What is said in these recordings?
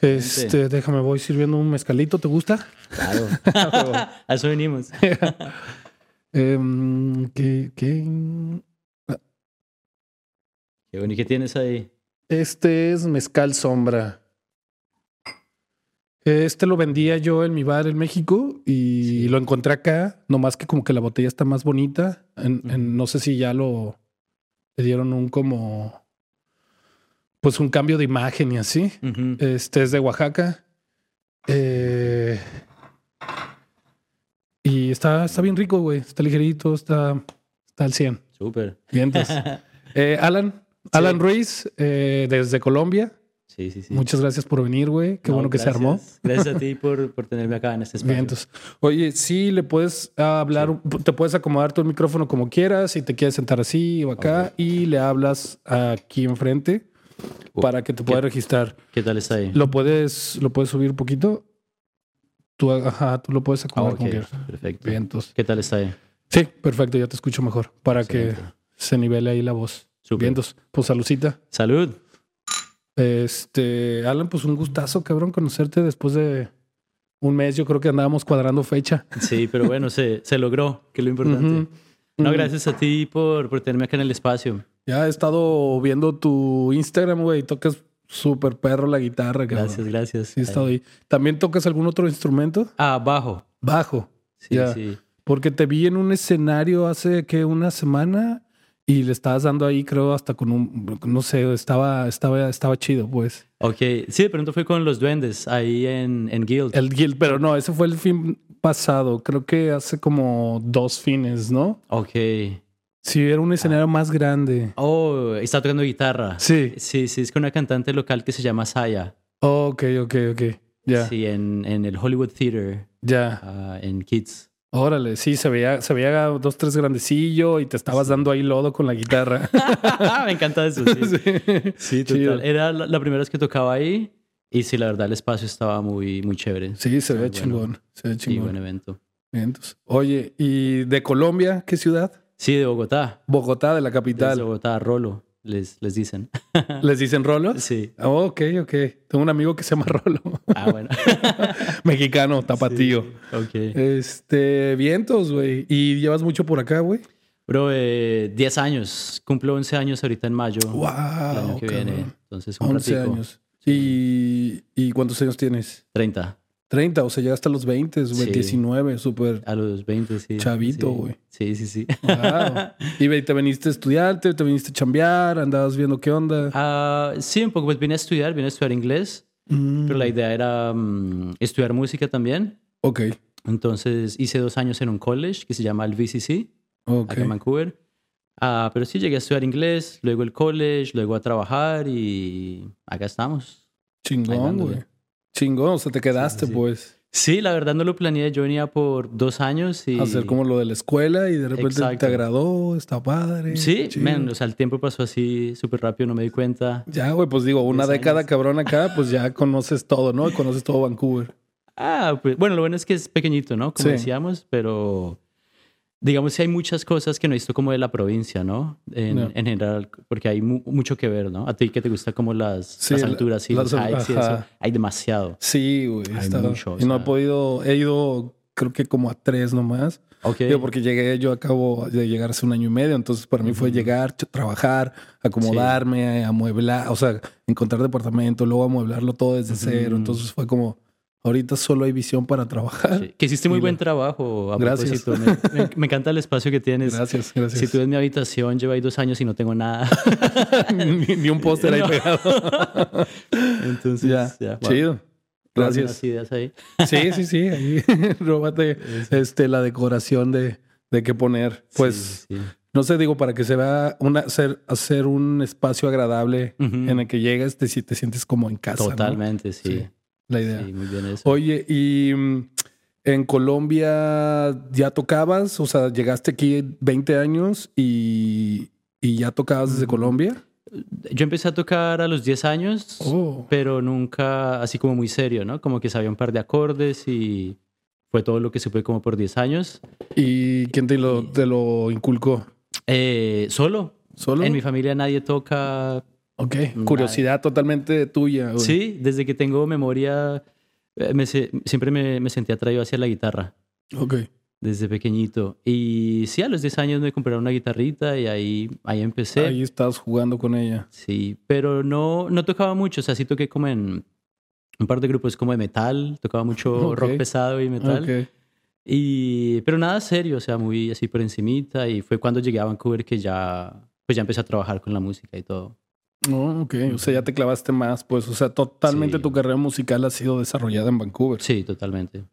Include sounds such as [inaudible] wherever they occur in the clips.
Este, déjame, voy sirviendo un mezcalito, ¿te gusta? Claro. [laughs] [laughs] A eso venimos. [laughs] Em, ¿qué, qué? Qué bueno. ¿Y qué tienes ahí? Este es mezcal sombra. Este lo vendía yo en mi bar en México y lo encontré acá, nomás que como que la botella está más bonita. En- en- no sé si ya lo le dieron un como pues un cambio de imagen y así. Este es de Oaxaca. Eh, y está, está bien rico, güey. Está ligerito, está, está al 100. Súper. [laughs] Eh, Alan, Alan Ruiz, eh, desde Colombia. Sí, sí, sí. Muchas gracias por venir, güey. Qué No, bueno que se armó. gracias. A ti [laughs] por, por tenerme acá en este espacio. Bien, entonces. Oye, sí, le puedes hablar, te puedes acomodar tu micrófono como quieras, si te quieres sentar así o acá, y le hablas aquí enfrente Uh, para que te pueda registrar. ¿Qué tal está ahí? ¿Lo puedes, lo puedes subir un poquito? Tú, ajá, tú lo puedes acomodar ok, como quieras. perfecto. Bien, entonces. ¿Qué tal está ahí? Sí, perfecto, ya te escucho mejor. Para que se nivele ahí la voz. Súper. Bien, entonces, pues saludcita. Salud. Este, Alan, pues un gustazo, cabrón, conocerte después de un mes. Yo creo que andábamos cuadrando fecha. Sí, pero bueno, [laughs] se, se logró, que es lo importante. No, gracias a ti por, por tenerme acá en el espacio. Ya he estado viendo tu Instagram, güey. Tocas súper perro la guitarra, cabrón. Gracias, gracias. Sí, he estado ahí. ¿También tocas algún otro instrumento? Ah, bajo. Bajo. Sí, Ya. sí. Porque te vi en un escenario hace que una semana y le estabas dando ahí, creo, hasta con un, no sé, estaba, estaba, estaba chido, pues. Ok, sí, de pronto fue con los duendes ahí en, en Guild. El Guild, pero no, ese fue el fin pasado. Creo que hace como dos fines, ¿no? Ok. Sí, era un escenario más grande. Oh, está tocando guitarra. Sí. Sí, sí, es con una cantante local que se llama Saya. Ok, ok, ok. Ya, Sí, en, en el Hollywood Theater, ya. ah, en Kids. Órale, sí, se veía, se veía dos, tres grandecillo y te estabas dando ahí lodo con la guitarra. [laughs] Me encanta eso, [laughs] sí. Sí, Chido. total. Era la, la primera vez que tocaba ahí y sí, la verdad el espacio estaba muy, muy chévere. Sí, se ve bueno. chingón. Se ve Sí, chingón. buen evento. Entonces. Oye, ¿y de Colombia qué ciudad? Sí, de Bogotá. Bogotá, de la De capital. Bogotá, Rolo, les, les dicen. [laughs] ¿Les dicen rolos? Sí. Oh, ok, ok. Tengo un amigo que se llama [laughs] Rolo. Ah, bueno. [laughs] Mexicano, tapatío. Ok. Este, vientos, güey. ¿Y llevas mucho por acá, güey? Bro, eh, 10 años. Cumplo 11 años ahorita en mayo. Wow. el año que viene. Entonces, un 11 ratico. años. ¿Y, ¿Y cuántos años tienes? 30. 30, o sea, llegaste a los 20, güey, Sí. 19, súper A los 20, sí. Chavito, Sí. güey. Sí, sí, sí. Wow. [laughs] y te viniste a estudiar, te, te viniste a chambear, andabas viendo qué onda. Ah, sí, un poco. Pues vine a estudiar, vine a estudiar inglés. Mm, Pero la idea era mm, estudiar música también. Ok, Entonces hice dos años en un college que se llama el VCC, ok. acá en Vancouver. Ah, pero sí llegué a estudiar inglés, luego el college, luego a trabajar y acá estamos. Chingón, güey. Chingón, o sea, te quedaste, sí. pues, Sí, la verdad no lo planeé. Yo venía por dos años y... hacer como lo de la escuela y de repente Exacto. te agradó, está padre. Sí, man, o sea, el tiempo pasó así súper rápido, no me di cuenta. Ya, güey, pues digo, una década años. cabrón acá, pues ya [laughs] conoces todo, ¿no? Conoces todo Vancouver. Ah, pues bueno, lo bueno es que es pequeñito, ¿no? Como decíamos, pero digamos que hay muchas cosas que no he visto como de la provincia, ¿no? En, No. en general, porque hay mu- mucho que ver, ¿no? A ti que te gusta como las, Sí, las la- alturas y las- los hikes y eso, hay demasiado. Sí, güey. Hay está- mucho, o y no he podido, he ido creo que como a tres nomás. Ok. Digo, porque llegué, yo acabo de llegar hace un año y medio, entonces para mí fue llegar, trabajar, acomodarme, amueblar, o sea, encontrar departamento, luego amueblarlo todo desde cero. Entonces fue como, ahorita solo hay visión para trabajar. Sí, Que hiciste muy Y buen trabajo. A Gracias. Me, me- me encanta el espacio que tienes. Gracias, gracias. Si tú ves mi habitación, llevo ahí dos años y no tengo nada. [laughs] ni, ni un póster ahí No. pegado. [laughs] Entonces, ya, ya. wow. chido. Gracias. ideas ahí. Sí, sí, sí. Ahí, [laughs] róbate este, la decoración de, de qué poner. Pues, Sí, sí. no sé, digo, para que se vea una, hacer, hacer un espacio agradable en el que llegues, te, si- te sientes como en casa. Totalmente. Sí, La idea. Sí, muy bien eso. Oye, y mm, en Colombia ya tocabas, o sea, llegaste aquí 20 años y, y ya tocabas desde Colombia. Yo empecé a tocar a los 10 años, Oh. pero nunca así como muy serio, ¿no? Como que sabía un par de acordes y fue todo lo que supe como por 10 años. ¿Y quién te lo, te lo inculcó? Eh, solo. ¿Solo? En mi familia nadie toca Ok, curiosidad totalmente tuya. Sí, desde que tengo memoria, eh, me, siempre me, me sentí atraído hacia la guitarra. Ok. Desde pequeñito. Y sí, a los 10 años me compré una guitarrita y ahí, ahí empecé. Ahí estabas jugando con ella. Sí, pero no, no tocaba mucho. O sea, sí toqué como en un par de grupos como de metal. Tocaba mucho [laughs] rock pesado y metal. Okay. Y, pero nada serio, o sea, muy así por encimita. Y fue cuando llegué a Vancouver que ya, pues ya empecé a trabajar con la música y todo. Oh, ok. O sea, ya te clavaste más, pues. O sea, totalmente tu carrera musical ha sido desarrollada en Vancouver. Sí, totalmente.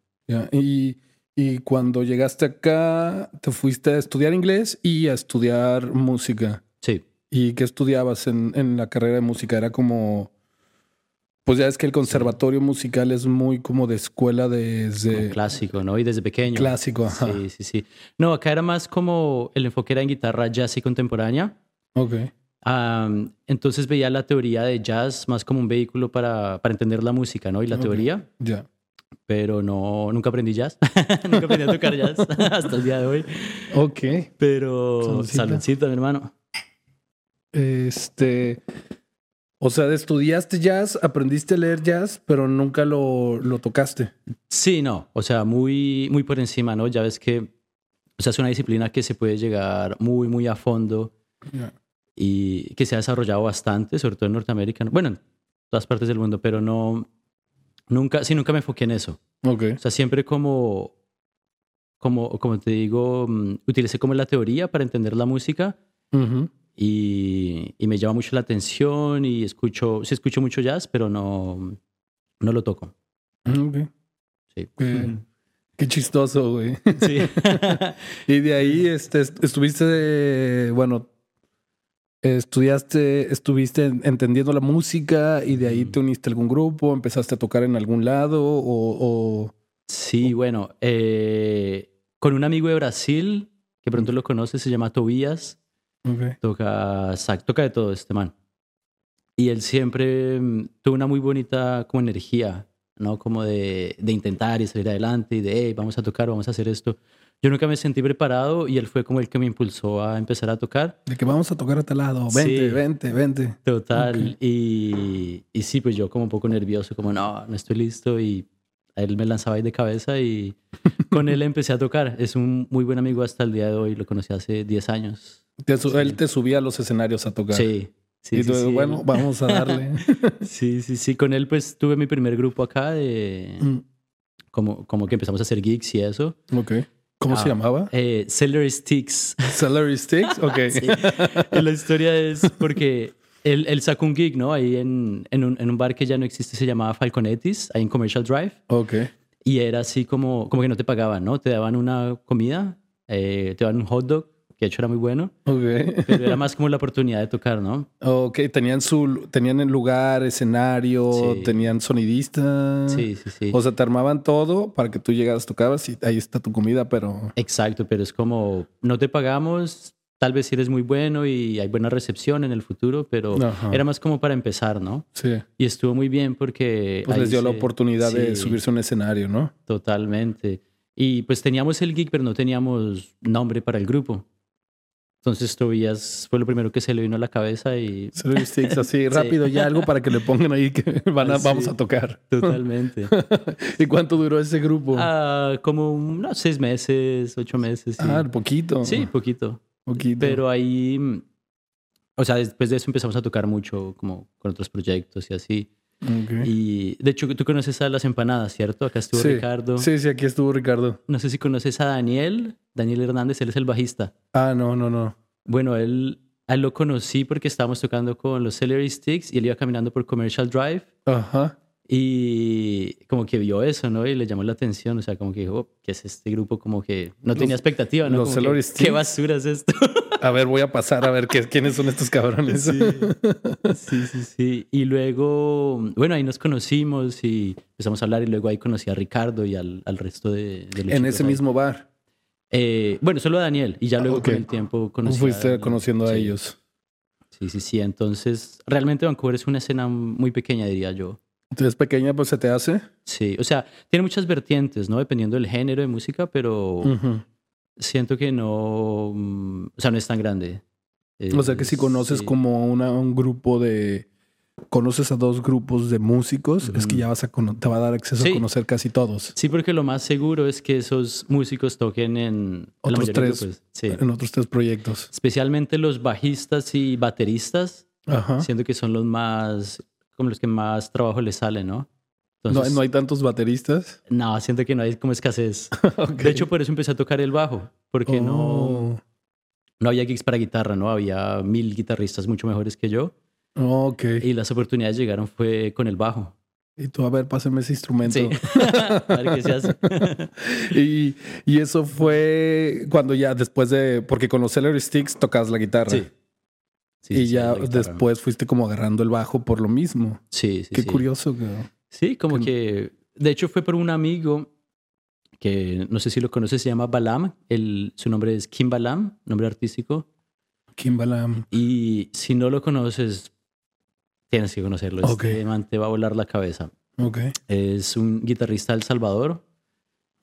Y, y cuando llegaste acá, te fuiste a estudiar inglés y a estudiar música. Sí. ¿Y qué estudiabas en, en la carrera de música? Era como. Pues ya es que el conservatorio musical es muy como de escuela desde... clásico, ¿no? Y desde pequeño. Clásico, ajá. Sí, sí, sí. No, acá era más como el enfoque era en guitarra jazz y contemporánea. Ok entonces veía la teoría de jazz más como un vehículo para, para entender la música, ¿no? Y la teoría. Ya. Pero no, nunca aprendí jazz. [laughs] nunca aprendí a tocar jazz [laughs] hasta el día de hoy. Ok. Pero saludcita, mi hermano. Este. O sea, estudiaste jazz, aprendiste a leer jazz, pero nunca lo, lo tocaste. Sí, no. O sea, muy, muy por encima, ¿no? Ya ves que o sea, es una disciplina que se puede llegar muy, muy a fondo y que se ha desarrollado bastante, sobre todo en Norteamérica, bueno, en todas partes del mundo, pero no, nunca, sí, nunca me enfoqué en eso. Okay. O sea, siempre como, como, como te digo, mm, utilicé como la teoría para entender la música y, y, me llama mucho la atención y escucho, sí escucho mucho jazz, pero no, no lo toco. Okay. Sí. [laughs] Qué chistoso, güey. Sí. [laughs] y de ahí este, estuviste, bueno, estudiaste, estuviste entendiendo la música y de ahí te uniste a algún grupo, empezaste a tocar en algún lado o... Sí, bueno, eh, con un amigo de Brasil, que pronto lo conoces, se llama Tobías. Toca, toca de todo este man. Y él siempre mm, tuvo una muy bonita como energía, ¿no? Como de, de intentar y salir adelante y de, hey, vamos a tocar, vamos a hacer esto yo nunca me sentí preparado y él fue como el que me impulsó a empezar a tocar. De que vamos a tocar a tal lado, vente, vente, vente. Total. Y, y, sí, pues yo como un poco nervioso, como no, no estoy listo y él me lanzaba ahí de cabeza y [laughs] con él empecé a tocar. Es un muy buen amigo hasta el día de hoy, lo conocí hace 10 años. Él te subía a los escenarios a tocar. Sí. Sí, y tú, bueno, vamos a darle. [laughs] sí, sí, sí. Con él pues tuve mi primer grupo acá de... Mm. Como, como que empezamos a hacer gigs y eso. Ok. ¿Cómo se ah, llamaba? Eh, Celery Sticks. [laughs] Celery Sticks, ok. [laughs] La historia es porque él, él, sacó un gig, ¿no? Ahí en, en, un, en, un, bar que ya no existe, se llamaba Falconetis, ahí en Commercial Drive. Ok. Y era así como, como que no te pagaban, ¿no? Te daban una comida, eh, te daban un hot dog de hecho era muy bueno. Ok. Pero era [laughs] más como la oportunidad de tocar, ¿no? Ok, tenían su, tenían el lugar, escenario, tenían sonidistas. Sí, sí, sí. O sea, te armaban todo para que tú llegaras, tocabas y ahí está tu comida, pero... Exacto, pero es como, no te pagamos, tal vez si eres muy bueno y hay buena recepción en el futuro, pero era más como para empezar, ¿no? Sí. Y estuvo muy bien porque... Pues les dio la oportunidad de subirse a un escenario, ¿no? Totalmente. Y pues teníamos el gig, pero no teníamos nombre para el grupo. Entonces Tobías fue lo primero que se le vino a la cabeza y... Sticks, así [laughs] rápido ya algo para que le pongan ahí que [laughs] van vamos a tocar. Totalmente. [laughs] ¿Y cuánto duró ese grupo? Ah, como unos seis meses, ocho meses. Ah, poquito. Sí, poquito. Poquito. Pero ahí, o sea, después de eso empezamos a tocar mucho como con otros proyectos y así. Y de hecho, tú conoces a las empanadas, ¿cierto? Acá estuvo Ricardo. Sí, sí, aquí estuvo Ricardo. No sé si conoces a Daniel, Daniel Hernández, él es el bajista. Ah, no, no, no. Bueno, él, él lo conocí porque estábamos tocando con los Celery Sticks y él iba caminando por Commercial Drive. Ajá. Y como que vio eso, ¿no? Y le llamó la atención, o sea, como que dijo, oh, ¿qué es este grupo? Como que no tenía expectativa, ¿no? Los Celery Sticks. ¿Qué basura es esto? [laughs] a ver, voy a pasar a ver qué, quiénes son estos cabrones. Sí. sí, sí, Y luego, bueno, ahí nos conocimos y empezamos a hablar y luego ahí conocí a Ricardo y al, al resto de, de En ese mismo bar. Eh, bueno, solo a Daniel y ya luego con el tiempo conocí Fuiste conociendo a ellos. Sí, sí, sí. Entonces, realmente Vancouver es una escena muy pequeña, diría yo. Entonces, pequeña, pues se te hace. Sí, o sea, tiene muchas vertientes, ¿no? Dependiendo del género de música, pero siento que no, mm, o sea, no es tan grande. o sea que si conoces como una, un grupo de... Conoces a dos grupos de músicos, es que ya vas a te va a dar acceso a conocer casi todos. Sí, porque lo más seguro es que esos músicos toquen en otros tres, en otros tres proyectos. Especialmente los bajistas y bateristas, siento que son los más, como los que más trabajo les sale, ¿no? ¿No, hay tantos bateristas? No, siento que no hay como escasez. [laughs] De hecho, por eso empecé a tocar el bajo, porque no, oh. no había gigs para guitarra, ¿no? Había mil guitarristas mucho mejores que yo. Oh, ok. Y las oportunidades llegaron fue con el bajo. Y tú, a ver, pásame ese instrumento. Sí. [laughs] a ver qué se hace. [laughs] y, y, eso fue cuando ya después de. Porque con los Celery Sticks tocas la guitarra. Sí. Sí y ya después fuiste como agarrando el bajo por lo mismo. Sí, sí. Qué curioso. Que... Sí, como que. De hecho, fue por un amigo que no sé si lo conoces, se llama Balam. El, su nombre es Kim Balam, nombre artístico. Kim Balam. Y si no lo conoces, tienes que conocerlo. Okay. Este man te va a volar la cabeza. Okay. Es un guitarrista de El Salvador.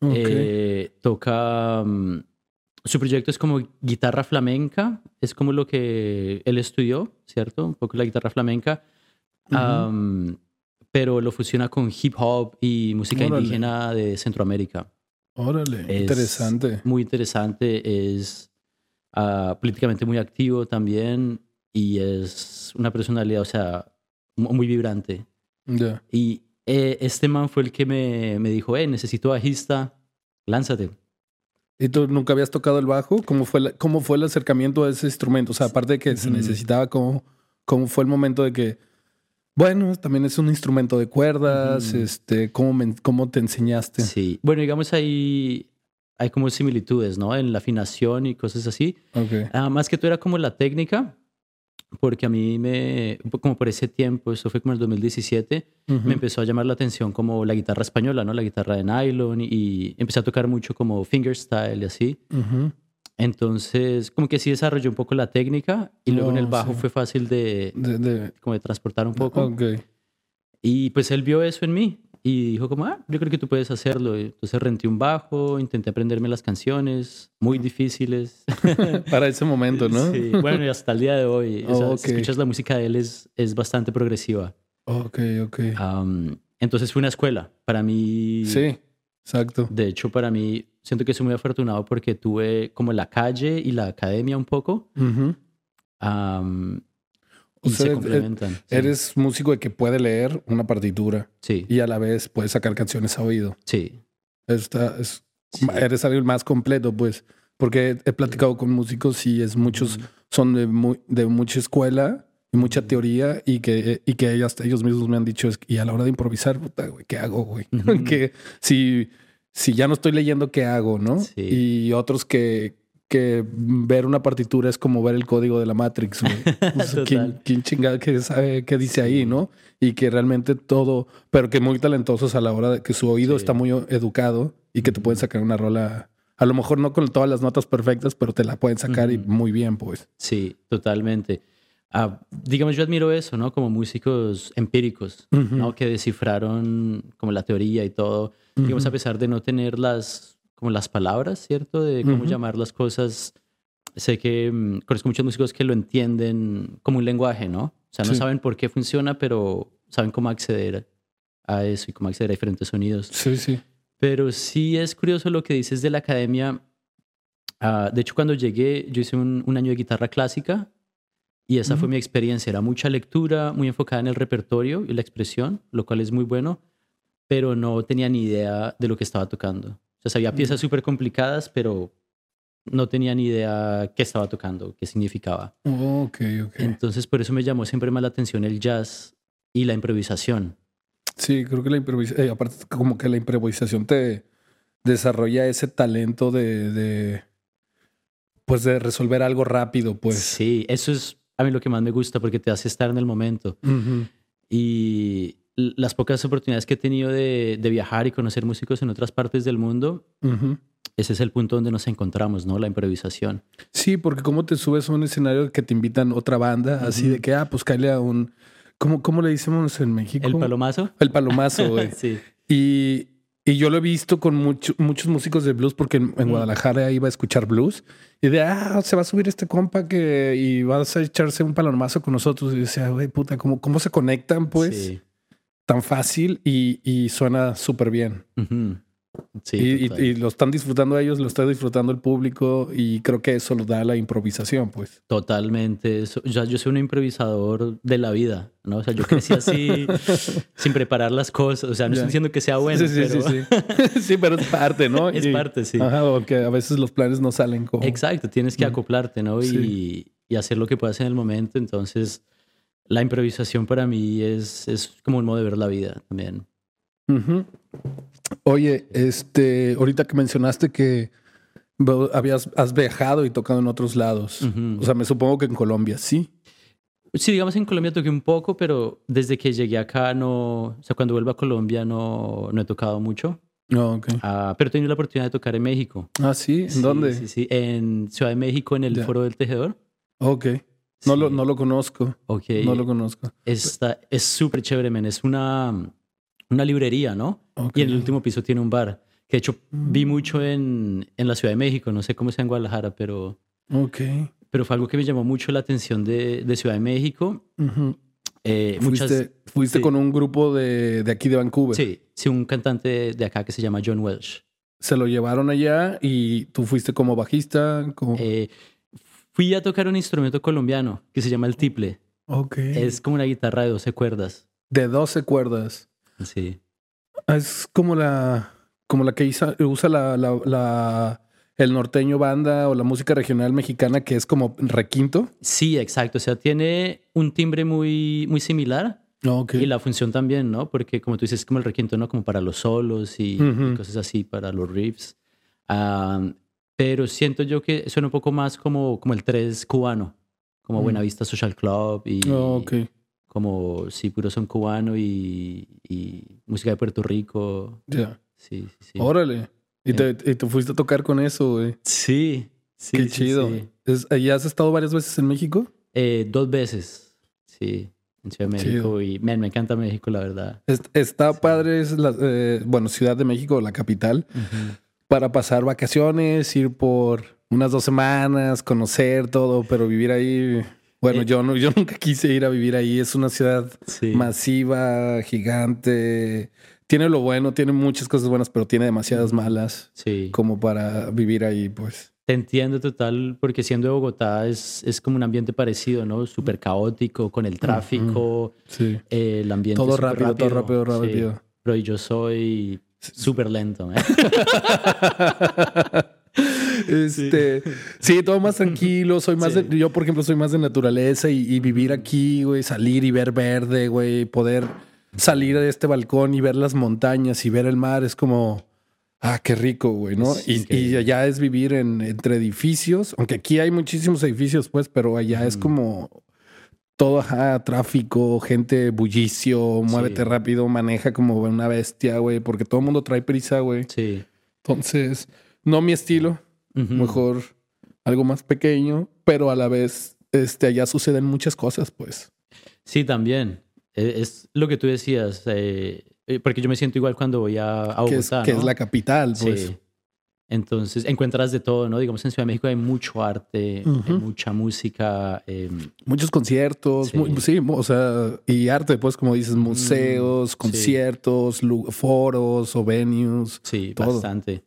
Eh, toca. Mm, su proyecto es como guitarra flamenca. Es como lo que él estudió, ¿cierto? Un poco la guitarra flamenca pero lo fusiona con hip hop y música indígena de Centroamérica. Órale, interesante. Muy interesante, es ah, políticamente muy activo también y es una personalidad, o sea, muy vibrante. Y eh, este man fue el que me, me dijo, eh, necesito bajista, lánzate. ¿Y tú nunca habías tocado el bajo? ¿Cómo fue, cómo fue el acercamiento a ese instrumento? O sea, aparte de que se necesitaba, ¿cómo, ¿cómo fue el momento de que bueno, también es un instrumento de cuerdas. este, ¿cómo, ¿Cómo te enseñaste? Sí. Bueno, digamos ahí hay como similitudes, ¿no? En la afinación y cosas así. Okay. Ah, más que todo era como la técnica, porque a mí me, como por ese tiempo, eso fue como el 2017, me empezó a llamar la atención como la guitarra española, ¿no? La guitarra de nylon y, empecé a tocar mucho como fingerstyle y así. Entonces, como que sí desarrolló un poco la técnica y luego en el bajo fue fácil de, como de transportar un poco. Okay. Y pues él vio eso en mí y dijo como, ah, yo creo que tú puedes hacerlo. Entonces renté un bajo, intenté aprenderme las canciones, muy difíciles. [laughs] Para ese momento, ¿no? Sí, bueno, y hasta el día de hoy. Oh, Si escuchas la música de él, es, es bastante progresiva. Ok, ok. entonces fue una escuela. Para mí... Sí, exacto. De hecho, para mí siento que soy muy afortunado porque tuve como la calle y la academia un poco. Y se complementan. Eres músico de que puede leer una partitura. Sí. Y a la vez puede sacar canciones a oído. Sí. Está, es, Eres alguien más completo, pues. Porque he platicado con músicos y es muchos, son de, de mucha escuela y mucha teoría y que, y que ellos, ellos mismos me han dicho, y a la hora de improvisar, puta, güey, ¿qué hago, güey? [laughs] que si si ya no estoy leyendo, ¿qué hago? ¿No? Y otros que, que ver una partitura es como ver el código de la Matrix. [laughs] ¿quién, ¿quién, chingada que sabe qué dice ahí, no? Y que realmente todo, pero que muy talentosos a la hora de que su oído está muy educado y que te pueden sacar una rola. A lo mejor no con todas las notas perfectas, pero te la pueden sacar y muy bien, pues. Sí, totalmente. Ah, digamos, yo admiro eso, ¿no? Como músicos empíricos, ¿no? Que descifraron como la teoría y todo. Digamos, a pesar de no tener las, como las palabras, ¿cierto? De cómo llamar las cosas. Sé que mm, conozco muchos músicos que lo entienden como un lenguaje, ¿no? O sea, no saben por qué funciona, pero saben cómo acceder a eso y cómo acceder a diferentes sonidos. Sí, sí. Pero sí es curioso lo que dices de la academia. Ah, de hecho, cuando llegué, yo hice un, un año de guitarra clásica y esa fue mi experiencia. Era mucha lectura, muy enfocada en el repertorio y la expresión, lo cual es muy bueno, pero no tenía ni idea de lo que estaba tocando. O sea, sabía piezas súper complicadas, pero no tenía ni idea qué estaba tocando, qué significaba. Oh, ok, ok. Entonces, por eso me llamó siempre más la atención el jazz y la improvisación. Sí, creo que la improvisación, eh, aparte como que la improvisación te desarrolla ese talento de, de, pues de resolver algo rápido, pues. Sí, eso es a mí lo que más me gusta porque te hace estar en el momento. Y las pocas oportunidades que he tenido de, viajar y conocer músicos en otras partes del mundo, ese es el punto donde nos encontramos, ¿no? La improvisación. Sí, porque como te subes a un escenario que te invitan otra banda, así de que, ah, pues cae a un... ¿Cómo, ¿Cómo le decimos en México? ¿El palomazo? El palomazo, güey. [laughs] sí. Y, Y yo lo he visto con mucho- muchos músicos de blues porque en, en Guadalajara iba a escuchar blues y de, ah, se va a subir este compa que y vas a echarse un palomazo con nosotros. Y decía, güey, puta, ¿cómo, cómo se conectan pues Sí. Tan fácil y, y suena súper bien. Sí, y, y- total. y lo están disfrutando ellos, lo está disfrutando el público y creo que eso lo da la improvisación, pues. Totalmente. Eso- ya yo soy un improvisador de la vida, ¿no? O sea, yo crecí así, [laughs] sin preparar las cosas. O sea, no estoy diciendo que sea bueno, sí, sí, pero... sí, sí. [laughs] sí, pero es parte, ¿no? [laughs] Es parte, sí. Ajá, porque a veces los planes no salen como... Exacto, tienes que acoplarte, ¿no? Y, y hacer lo que puedas en el momento. Entonces, la improvisación para mí es, es como un modo de ver la vida también. Oye, este, ahorita que mencionaste que habías has viajado y tocado en otros lados. O sea, me supongo que en Colombia, sí. Sí, digamos en Colombia toqué un poco, pero desde que llegué acá no, o sea, cuando vuelvo a Colombia no, no he tocado mucho. No, ok. Ah, pero he tenido la oportunidad de tocar en México. Ah, sí. ¿En Sí, dónde? Sí, sí, en Ciudad de México, en el. Foro del Tejedor. Ok. No, Sí. lo, no lo conozco. Ok. No lo conozco. Está, es súper chévere, men. Es una, una librería, ¿no? Ok. Y en el último piso tiene un bar. Que de hecho vi Mm. mucho en, en la Ciudad de México. No sé cómo sea en Guadalajara, pero, Ok. pero fue algo que me llamó mucho la atención de, de Ciudad de México. Ujú. Eh, muchas, Fuiste, fuiste sí. con un grupo de, de aquí de Vancouver. sí, sí, un cantante de acá que se llama John Welsh. Se lo llevaron allá y tú fuiste como bajista. Como... Eh, fui a tocar un instrumento colombiano que se llama el tiple. ok. Es como una guitarra de 12 cuerdas. De 12 cuerdas. Sí. Es como la, como la que isa- usa la, la- la- el norteño banda o la música regional mexicana, que es como requinto. Sí, exacto. O sea, tiene un timbre muy, muy similar Ok. y la función también, ¿no? Porque como tú dices, es como el requinto, ¿no? Como para los solos y, y Ujú. cosas así, para los riffs. Am, pero siento yo que suena un poco más como, como el 3 cubano, como Mm. Buenavista Social Club y Oh, ok. como, sí, puro son cubano y, y música de Puerto Rico. Ya. Sí, sí, sí. Órale. Y te, y te fuiste a tocar con eso, güey. Sí, sí. Qué sí, chido. sí. ¿Ya has estado varias veces en México? Eh, dos veces, sí, en Ciudad de México. Y man, me encanta México, la verdad. Es- está padre, es la, eh, bueno, Ciudad de México, la capital, Ujú. Para pasar vacaciones, ir por unas dos semanas, conocer todo, pero vivir ahí. Bueno, Eh. yo, no, yo [laughs] nunca quise ir a vivir ahí. Es una ciudad Sí. masiva, gigante. Tiene lo bueno, tiene muchas cosas buenas, pero tiene demasiadas malas Sí. como para vivir ahí, pues. Te entiendo total, porque siendo de Bogotá es, es como un ambiente parecido, ¿no? Súper caótico, con el tráfico, Sí. eh, el ambiente. Todo rápido, todo rápido, rápido. Pero yo soy súper lento, ¿eh? [laughs] Este, sí. todo más tranquilo. Soy más Sí. de- yo, por ejemplo, soy más de naturaleza y, y vivir aquí, güey, salir y ver verde, güey, poder salir de este balcón y ver las montañas y ver el mar es como, ah, qué rico, güey, ¿no? Y, y allá es vivir en, entre edificios, aunque aquí hay muchísimos edificios, pues, pero allá es como todo, ajá, tráfico, gente bullicio, muévete Sí. rápido, maneja como una bestia, güey, porque todo el mundo trae prisa, güey. Sí. Entonces, no mi estilo, mejor algo más pequeño, pero a la vez este, allá suceden muchas cosas, pues. Sí, también. Eh, Es lo que tú decías, eh, eh, porque yo me siento igual cuando voy a, a que es, Bogotá, que ¿no? es la capital, pues. Sí. Entonces, encuentras de todo, ¿no? Digamos, en Ciudad de México hay mucho arte, hay mucha música. eh, Muchos conciertos, Sí. o sea, y arte, pues, como dices, museos, sí. conciertos, foros o venues. sí, Todo. bastante.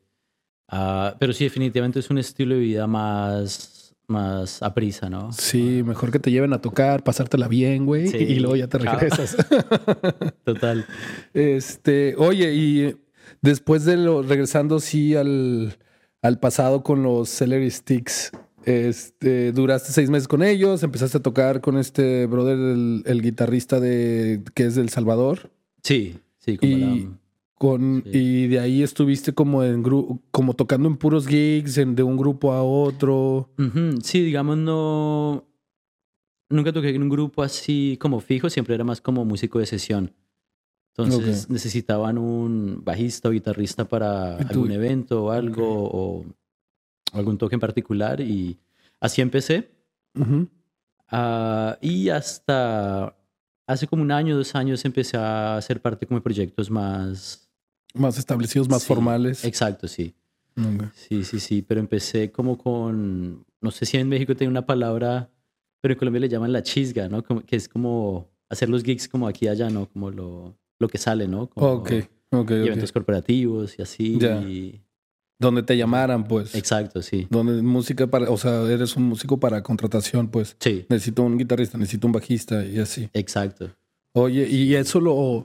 Ah, pero sí, definitivamente es un estilo de vida más, más a prisa, ¿no? Sí, mejor que te lleven a tocar, pasártela bien, güey, Sí, y luego ya te regresas. [laughs] Total. [laughs] Este, oye, y después de lo, regresando sí al, al pasado con los Celery Sticks, este, duraste seis meses con ellos, empezaste a tocar con este brother, el, el guitarrista de que es del Salvador, Sí, sí, como Y- la- con, Sí. y de ahí estuviste como en como tocando en puros gigs, en- de un grupo a otro. Sí, digamos, no. Nunca toqué en un grupo así como fijo, siempre era más como músico de sesión. Entonces Ok. necesitaban un bajista o guitarrista para tú- algún evento o algo o algún toque en particular y así empecé. Ujú. Ah, y hasta hace como un año, dos años empecé a hacer parte como de proyectos más, Más establecidos, más Sí, formales. Exacto, sí. Ok. Sí, sí, sí. Pero empecé como con. No sé si en México tiene una palabra, pero en Colombia le llaman la chisga, ¿no? Como, que es como hacer los gigs como aquí y allá, ¿no? Como lo, lo que sale, ¿no? Como Ok, ok, ok. eventos corporativos y así. Y- Donde te llamaran, pues. Exacto, sí. Donde música para, o sea, eres un músico para contratación, pues. Sí, Necesito un guitarrista, necesito un bajista y así. exacto. Oye, y eso lo,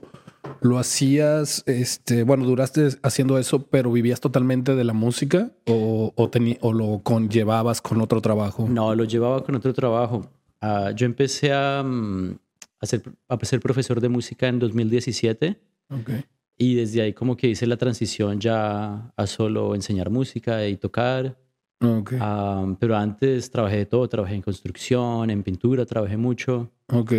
lo hacías, este, bueno, duraste haciendo eso, pero vivías totalmente de la música o, o, o lo conllevabas con otro trabajo. No, lo llevaba con otro trabajo. Ah, yo empecé a, mm, a, ser, a ser profesor de música en 2017 Ok. y desde ahí como que hice la transición ya a solo enseñar música y tocar. Ok. Ah, pero antes trabajé de todo, trabajé en construcción, en pintura, trabajé mucho, Ok.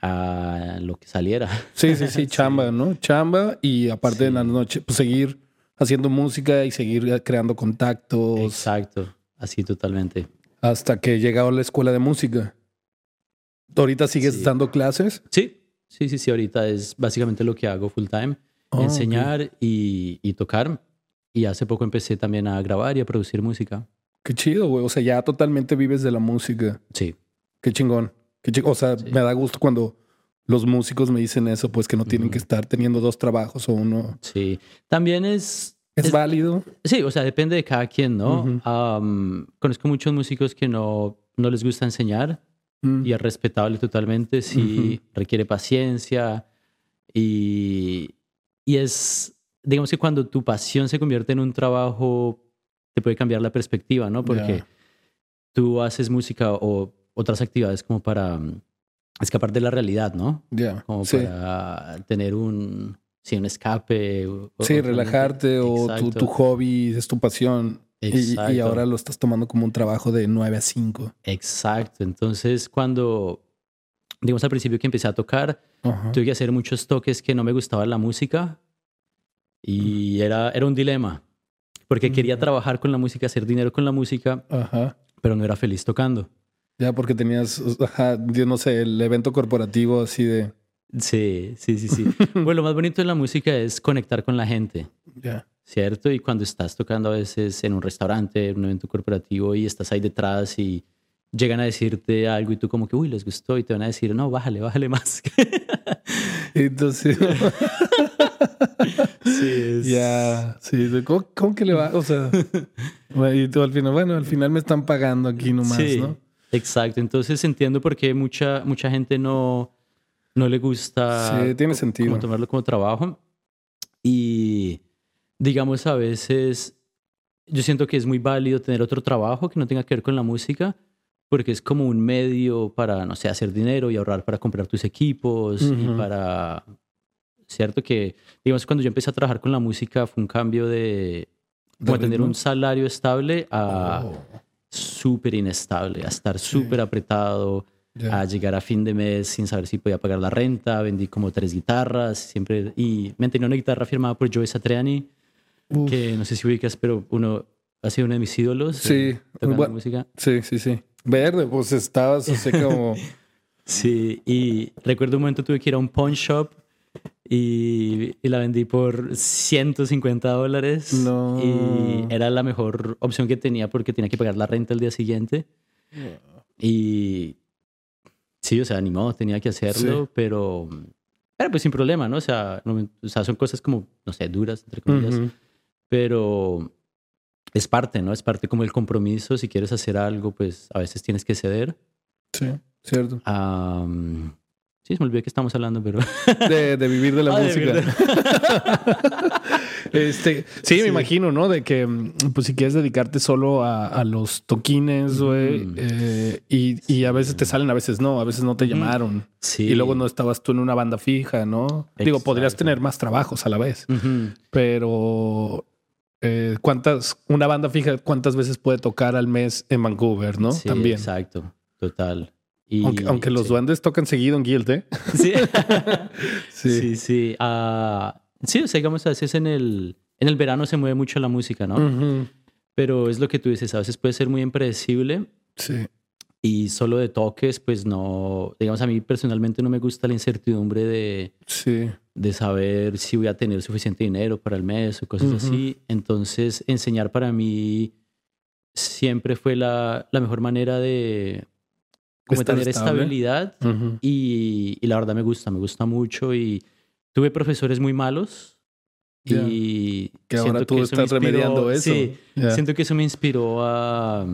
a lo que saliera. Sí, sí, sí, [laughs] chamba, ¿no? Chamba y aparte en la noche, pues seguir haciendo música y seguir creando contactos Exacto, así totalmente. hasta que llegaba a la escuela de música. ¿Ahorita sigues Sí. dando clases? Sí, sí, sí, sí, ahorita es básicamente lo que hago full time, Oh, enseñar y, y tocar. Y hace poco empecé también a grabar y a producir música. Qué chido, güey. O sea, ya totalmente vives de la música. Sí, Qué chingón. Qué chi- O sea, Sí. me da gusto cuando los músicos me dicen eso, pues que no tienen que estar teniendo dos trabajos o uno. sí. También es... Es, Es- válido. Sí, o sea, depende de cada quien, ¿no? Conozco muchos músicos que no, no les gusta enseñar Mm. y es respetable totalmente, sí requiere paciencia y, y es, digamos que cuando tu pasión se convierte en un trabajo, te puede cambiar la perspectiva, ¿no? Porque Ya. tú haces música o otras actividades como para mm, escapar de la realidad, ¿no? Ya. Como Sí. para tener un, sí, un escape. o- Sí, o relajarte o tu, tu hobby es tu pasión. Y, ahora lo estás tomando como un trabajo de 9 a 5. Exacto. Entonces, cuando, digamos al principio que empecé a tocar, tuve que hacer muchos toques que no me gustaba la música y era, era un dilema, porque quería Ujú. trabajar con la música, hacer dinero con la música, Ajá. pero no era feliz tocando. Ya porque tenías, ajá, yo no sé, el evento corporativo así de. Sí, sí, sí, sí. [laughs] bueno, lo más bonito de la música es conectar con la gente, Ya. ¿Cierto? Y cuando estás tocando a veces en un restaurante, en un evento corporativo y estás ahí detrás y llegan a decirte algo y tú como que, uy, les gustó y te van a decir, no, bájale, bájale más. [laughs] Entonces. sí, es- Ya, sí, ¿cómo, cómo que le va? O sea, y tú al final, bueno, al final me están pagando aquí nomás, Sí, ¿no? exacto. Entonces entiendo por qué mucha, mucha gente no, no le gusta Sí, tiene sentido. como tomarlo como trabajo. Y digamos, a veces yo siento que es muy válido tener otro trabajo que no tenga que ver con la música, porque es como un medio para, no sé, hacer dinero y ahorrar para comprar tus equipos y Ujú. para... Cierto que, digamos, cuando yo empecé a trabajar con la música fue un cambio de, como ¿De tener ritmo? un salario estable a Oh, súper inestable, a estar Sí. súper apretado, ya. a llegar a fin de mes sin saber si podía pagar la renta, vendí como tres guitarras, siempre, y me tenía una guitarra firmada por Joe Satriani, Uf, que no sé si ubicas, pero uno ha sido uno de mis ídolos. Sí, eh, bueno. música. Sí, sí, sí. Verde, pues estabas [laughs] así como. Sí, y recuerdo un momento tuve que ir a un pawn shop y, y la vendí por 150 dólares. No. Y era la mejor opción que tenía porque tenía que pagar la renta el día siguiente. Y sí, o sea, ni modo, tenía que hacerlo, Sí. pero, pero pues sin problema, ¿no? O sea, no o sea, son cosas como, no sé, duras, entre comillas, Ujú. Pero es parte, ¿no? Es parte como el compromiso. Si quieres hacer algo, pues a veces tienes que ceder. Sí, cierto. Am, sí, se me olvidó que estamos hablando, pero... [laughs] De, de vivir de la Ah, de música. [laughs] [laughs] este, sí, me imagino, ¿no? De que, pues, si quieres dedicarte solo a, a los toquines, güey, eh, y, y a veces te salen, a veces no, a veces no te llamaron. Sí. Y luego no estabas tú en una banda fija, ¿no? Digo, podrías tener más trabajos a la vez, pero eh, ¿cuántas, una banda fija, cuántas veces puede tocar al mes en Vancouver, ¿no? Sí, También. Exacto, total. Y, Aunque, aunque los sí. duendes tocan seguido en Guild, ¿eh? [laughs] Sí, [laughs] Sí. sí, sí. Ah, sí, o sea, digamos, a veces en el, en el verano se mueve mucho la música, ¿no? Pero es lo que tú dices, a veces puede ser muy impredecible Sí. Y solo de toques, pues no, digamos, a mí personalmente no me gusta la incertidumbre de, Sí. de saber si voy a tener suficiente dinero para el mes o cosas Ujú. así. Entonces, enseñar para mí siempre fue la, la mejor manera de como Estar tener estable. estabilidad Ujú. y, y la verdad me gusta, me gusta mucho y tuve profesores muy malos Ya. y Que ahora tú me estás inspiró- remediando eso. Sí, Ya. siento que eso me inspiró a...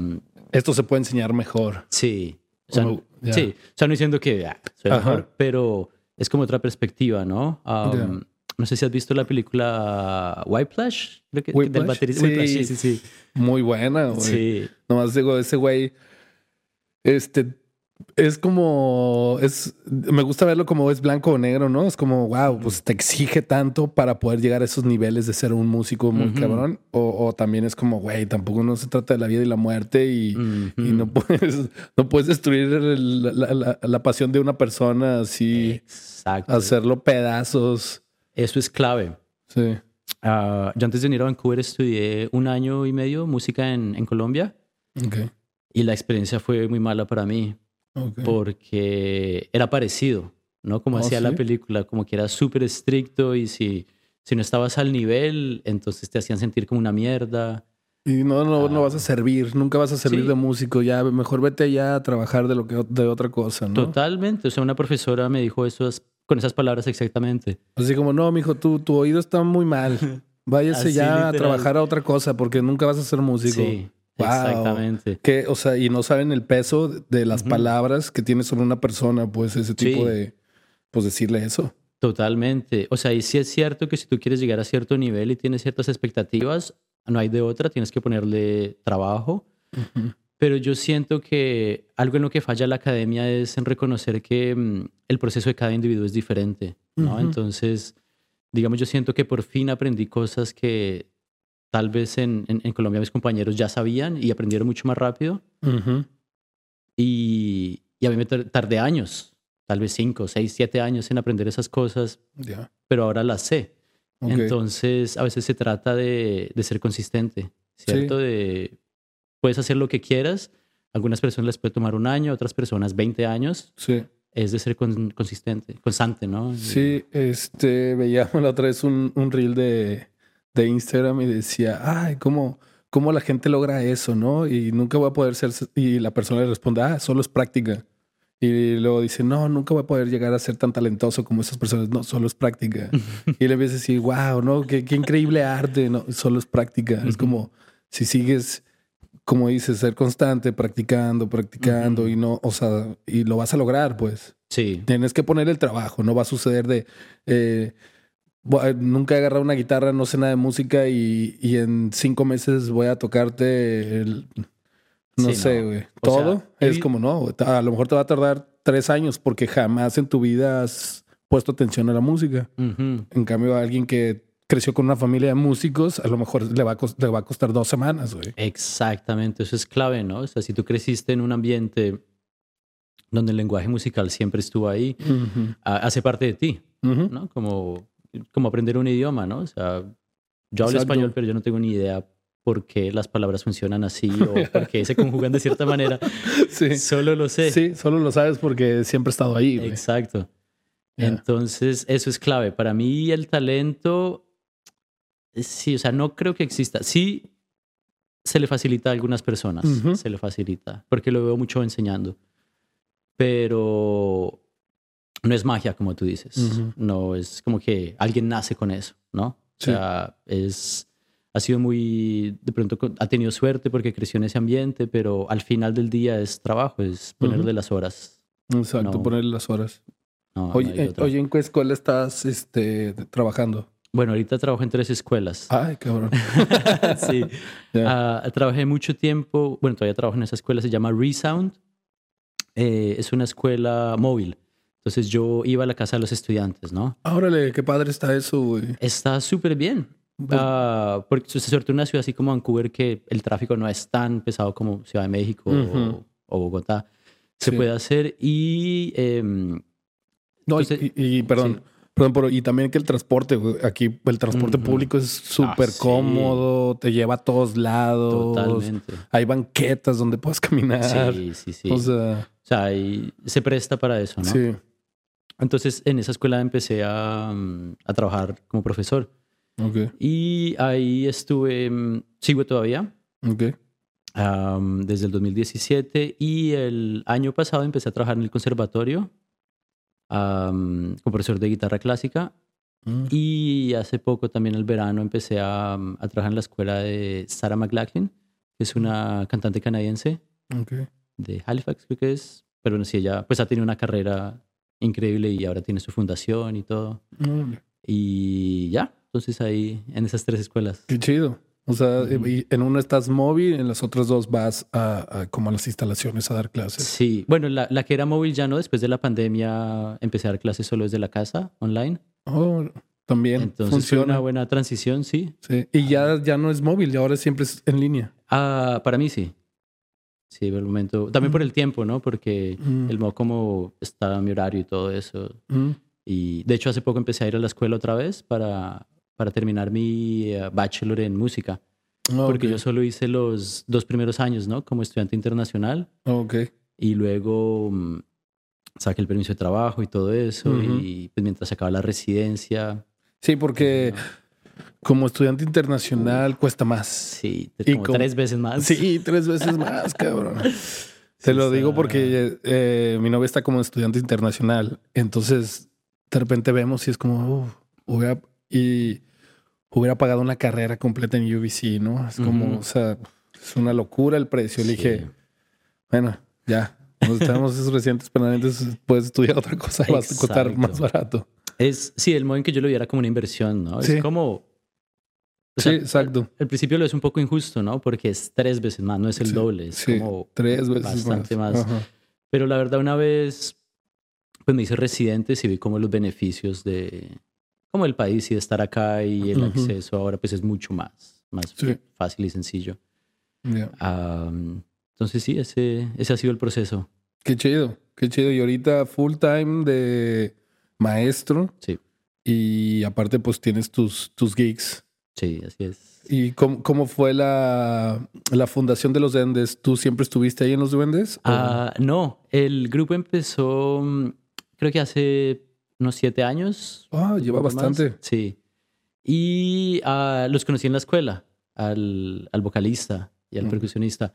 Esto se puede enseñar mejor. Sí, o sea, sí, o sea, no diciendo que ah, soy mejor, pero es como otra perspectiva, ¿no? Um. No sé si has visto la película Whiplash, creo que Whiplash, del baterista. sí. Whiplash, sí, sí, sí. Muy buena, güey. Sí, Nomás digo, ese güey, este, es como, es, me gusta verlo como es blanco o negro, ¿no? Es como, wow, pues te exige tanto para poder llegar a esos niveles de ser un músico muy cabrón. O, o también es como, güey, tampoco no se trata de la vida y la muerte y, no puedes, [laughs] no puedes destruir la, la- la pasión de una persona así, Exacto. hacerlo pedazos. Eso es clave. Sí. Ah, yo antes de venir a Vancouver estudié un año y medio música en, en Colombia Ok. y la experiencia fue muy mala para mí porque era parecido, ¿no? Como Oh, hacía la película, como que era súper estricto y si, si no estabas al nivel, entonces te hacían sentir como una mierda. Y no, no, no Ah. vas a servir, nunca vas a servir Sí. de músico, ya mejor vete allá a trabajar de lo que de otra cosa, ¿no? Totalmente. O sea, una profesora me dijo eso con esas palabras exactamente. Así como, no, mijo, tu, tu oído está muy mal. [laughs] Váyase Así, ya a trabajar a otra cosa porque nunca vas a ser músico. Sí, Wow. exactamente. Que, o sea, y no saben el peso de las Ujú. palabras que tiene sobre una persona, pues ese tipo Sí. de, pues decirle eso. Totalmente. O sea, y sí es cierto que si tú quieres llegar a cierto nivel y tienes ciertas expectativas, no hay de otra, tienes que ponerle trabajo. Pero yo siento que algo en lo que falla la academia es en reconocer que mm, el proceso de cada individuo es diferente, ¿no? Ujú. Entonces, digamos, yo siento que por fin aprendí cosas que tal vez en, en- en Colombia mis compañeros ya sabían y aprendieron mucho más rápido. Y, y a mí me tar- tardé años, tal vez cinco, seis, siete años en aprender esas cosas, pero ahora las sé. Entonces, a veces se trata de, de ser consistente, ¿cierto? Sí. De, puedes hacer lo que quieras. Algunas personas les puede tomar un año, otras personas 20 años. Sí. Es de ser con- consistente, constante, ¿no? Sí, este, veíamos [laughs] la otra vez un, un reel de, de Instagram y decía, ay, ¿cómo, ¿cómo la gente logra eso, no? Y nunca voy a poder ser, y la persona le responde, ah, solo es práctica. Y luego dice, no, nunca voy a poder llegar a ser tan talentoso como esas personas, no, solo es práctica. [laughs] y le empieza a decir, wow, ¿no? Qué, qué increíble arte, no, solo es práctica. Es como, si sigues, como dices, ser constante, practicando, practicando y no, o sea, y lo vas a lograr, pues. Sí, Tienes que poner el trabajo, no va a suceder de eh, a- nunca he agarrado una guitarra, no sé nada de música y, y en cinco meses voy a tocarte el no Sí, sé, güey. Todo sea, es como no, a lo mejor te va a tardar tres años porque jamás en tu vida has puesto atención a la música. En cambio, a alguien que creció con una familia de músicos, a lo mejor le va a, le va a costar dos semanas, güey. exactamente. Eso es clave, ¿no? O sea, si tú creciste en un ambiente donde el lenguaje musical siempre estuvo ahí, hace parte de ti. ¿no? Como, como aprender un idioma, ¿no? O sea, yo hablo Exacto. español, pero yo no tengo ni idea por qué las palabras funcionan así o por qué se conjugan de cierta manera. [laughs] Sí. Solo lo sé. Sí, solo lo sabes porque siempre he estado ahí, güey. Exacto. Ya. Entonces, eso es clave. Para mí, el talento, sí, o sea, no creo que exista. Sí, se le facilita a algunas personas, Ujú. se le facilita, porque lo veo mucho enseñando. Pero no es magia, como tú dices. No es como que alguien nace con eso, ¿no? O Sí. sea, es, ha sido muy, de pronto ha tenido suerte porque creció en ese ambiente, pero al final del día es trabajo, es ponerle Ujú. las horas. Exacto, No. ponerle las horas. No, no Oye, hay eh, oye, ¿en qué escuela estás este, trabajando? Bueno, ahorita trabajo en tres escuelas. Ay, cabrón. [laughs] sí. [laughs] Ah, trabajé mucho tiempo, bueno, todavía trabajo en esa escuela, se llama Resound. Eh, es una escuela móvil. Entonces yo iba a la casa de los estudiantes, ¿no? Órale, qué padre está eso, güey. Está súper bien. Ah, porque se suerte una ciudad así como Vancouver que el tráfico no es tan pesado como Ciudad de México o- Ujú. o, Bogotá. Se Sí. puede hacer y... em, No, y- Entonces- y, y, perdón, Perdón, y también que el transporte, aquí el transporte público es súper Ah, sí. cómodo, te lleva a todos lados. Totalmente. Hay banquetas donde puedes caminar. Sí, sí, sí. O O sea, sea, y se presta para eso, ¿no? sí. Entonces, en esa escuela empecé a, mm, a trabajar como profesor. Ok, Y ahí estuve, mm, sigo todavía, ok. am, desde el 2017. Y el año pasado empecé a trabajar en el conservatorio am, como profesor de guitarra clásica. Mm, Y hace poco, también el verano, empecé a, a trabajar en la escuela de Sarah McLachlan, que es una cantante canadiense ok. de Halifax, creo que es. Pero bueno, sí, ella pues ha tenido una carrera increíble y ahora tiene su fundación y todo. Y ya, entonces ahí en esas tres escuelas. Qué chido. O sea, y en una estás móvil, en las otras dos vas a, a como a las instalaciones a dar clases. Sí, bueno, la, la que era móvil ya no, después de la pandemia empecé a dar clases solo desde la casa, online. Oh, también Entonces fue funciona. una buena transición, sí. Sí. Y ya, ya no es móvil, ya ahora siempre es en línea. Ah, para mí sí. Sí, por el momento. También por el tiempo, ¿no? Porque Mm. el modo como está mi horario y todo eso. Mm, Y de hecho hace poco empecé a ir a la escuela otra vez para, para terminar mi eh, bachelor en música. ah, Porque ok, yo solo hice los dos primeros años, ¿no? Como estudiante internacional. Ok. Y luego mm, saqué el permiso de trabajo y todo eso. Ujú. Y pues mientras sacaba la residencia. Sí, porque como estudiante internacional cuesta más. Sí, Y como como- tres veces más. Sí, tres veces más, cabrón. [laughs] Te lo digo porque eh, mi novia está como estudiante internacional. Entonces, de repente vemos y es como, "Uf, hubiera, y hubiera pagado una carrera completa en UBC, ¿no? Es como, o sea, es una locura el precio. Le Sí. dije, bueno, ya, nos estamos esos residentes permanentes, puedes estudiar otra cosa, vas a costar más barato. Es, sí, el modo en que yo lo viera como una inversión, ¿no? Sí. Es como... Sí, sea, exacto. Al principio lo es un poco injusto, ¿no? Porque es tres veces más, no es el Sí, doble, es Sí, como tres veces bastante más. Ajá. Pero la verdad, una vez, pues me hice residente y vi como los beneficios de, como el país y de estar acá y el Ujú. acceso ahora pues es mucho más, más fácil y sencillo. Ya. Am, entonces sí, ese, ese ha sido el proceso. Qué chido, qué chido. Y ahorita full time de maestro Sí, y aparte pues tienes tus, tus gigs. sí, así es. ¿Y cómo, cómo fue la, la fundación de los duendes? ¿Tú siempre estuviste ahí en los duendes? Ah, no, el grupo empezó, mm, creo que hace unos siete años. Ah, lleva poco más. bastante. Sí. Y ah, los conocí en la escuela, al, al vocalista y al Ujú. percusionista.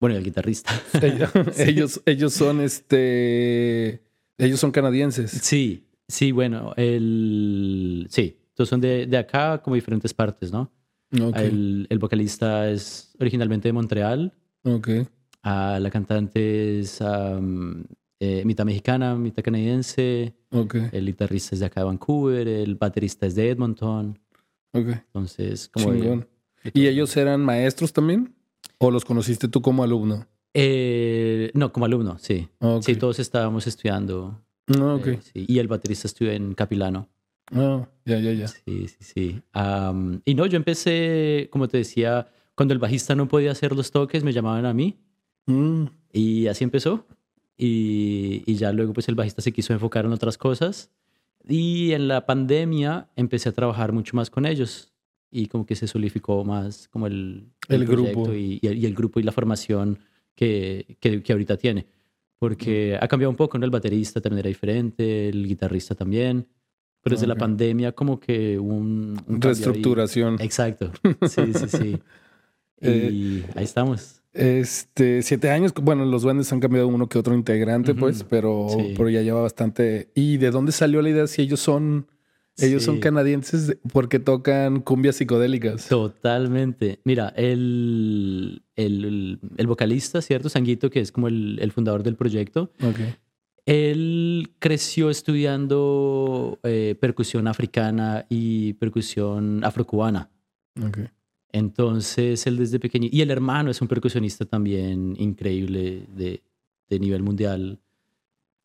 Bueno, y al guitarrista. [laughs] ellos, [laughs] ellos, ellos son este. Ellos son canadienses. Sí, sí, bueno, el... Sí, todos son de, de acá, como diferentes partes, ¿no? Ok. El, el vocalista es originalmente de Montreal, Ok. ah, la cantante es eh, mitad mexicana, mitad canadiense, Ok. el guitarrista es de acá de Vancouver, el baterista es de Edmonton, Ok. entonces como... de- ¿Y ellos eran maestros también? ¿O los conociste tú como alumno? Eh, no, como alumno, sí. Sí, todos estábamos estudiando. Ah, ok. eh, sí, Y el baterista estuvo en Capilano. Ah, ya, ya, ya. Sí, sí, sí. Am, y no, yo empecé, como te decía, cuando el bajista no podía hacer los toques, me llamaban a mí. Mm, Y así empezó. Y, y ya luego pues el bajista se quiso enfocar en otras cosas. Y en la pandemia empecé a trabajar mucho más con ellos. Y como que se solidificó más como el, El grupo. Y, y el, y el grupo y la formación que, que, que ahorita tiene. Porque ha cambiado un poco, ¿no? El baterista también era diferente, el guitarrista también. Pero desde Ok. la pandemia como que un... un ahí. Reestructuración. Exacto. Sí, sí, sí. [laughs] y Eh, ahí estamos. Este, siete años. Bueno, los duendes han cambiado uno que otro integrante, pues, pero, Sí. pero ya lleva bastante. ¿Y de dónde salió la idea si ellos son, ellos son Sí. canadienses porque tocan cumbias psicodélicas? Totalmente. Mira, el, el, el vocalista, ¿cierto? Sanguito, que es como el, el fundador del proyecto, Ok. él creció estudiando eh, percusión africana y percusión afrocubana. Ok. Entonces, él desde pequeño... Y el hermano es un percusionista también increíble de, de nivel mundial.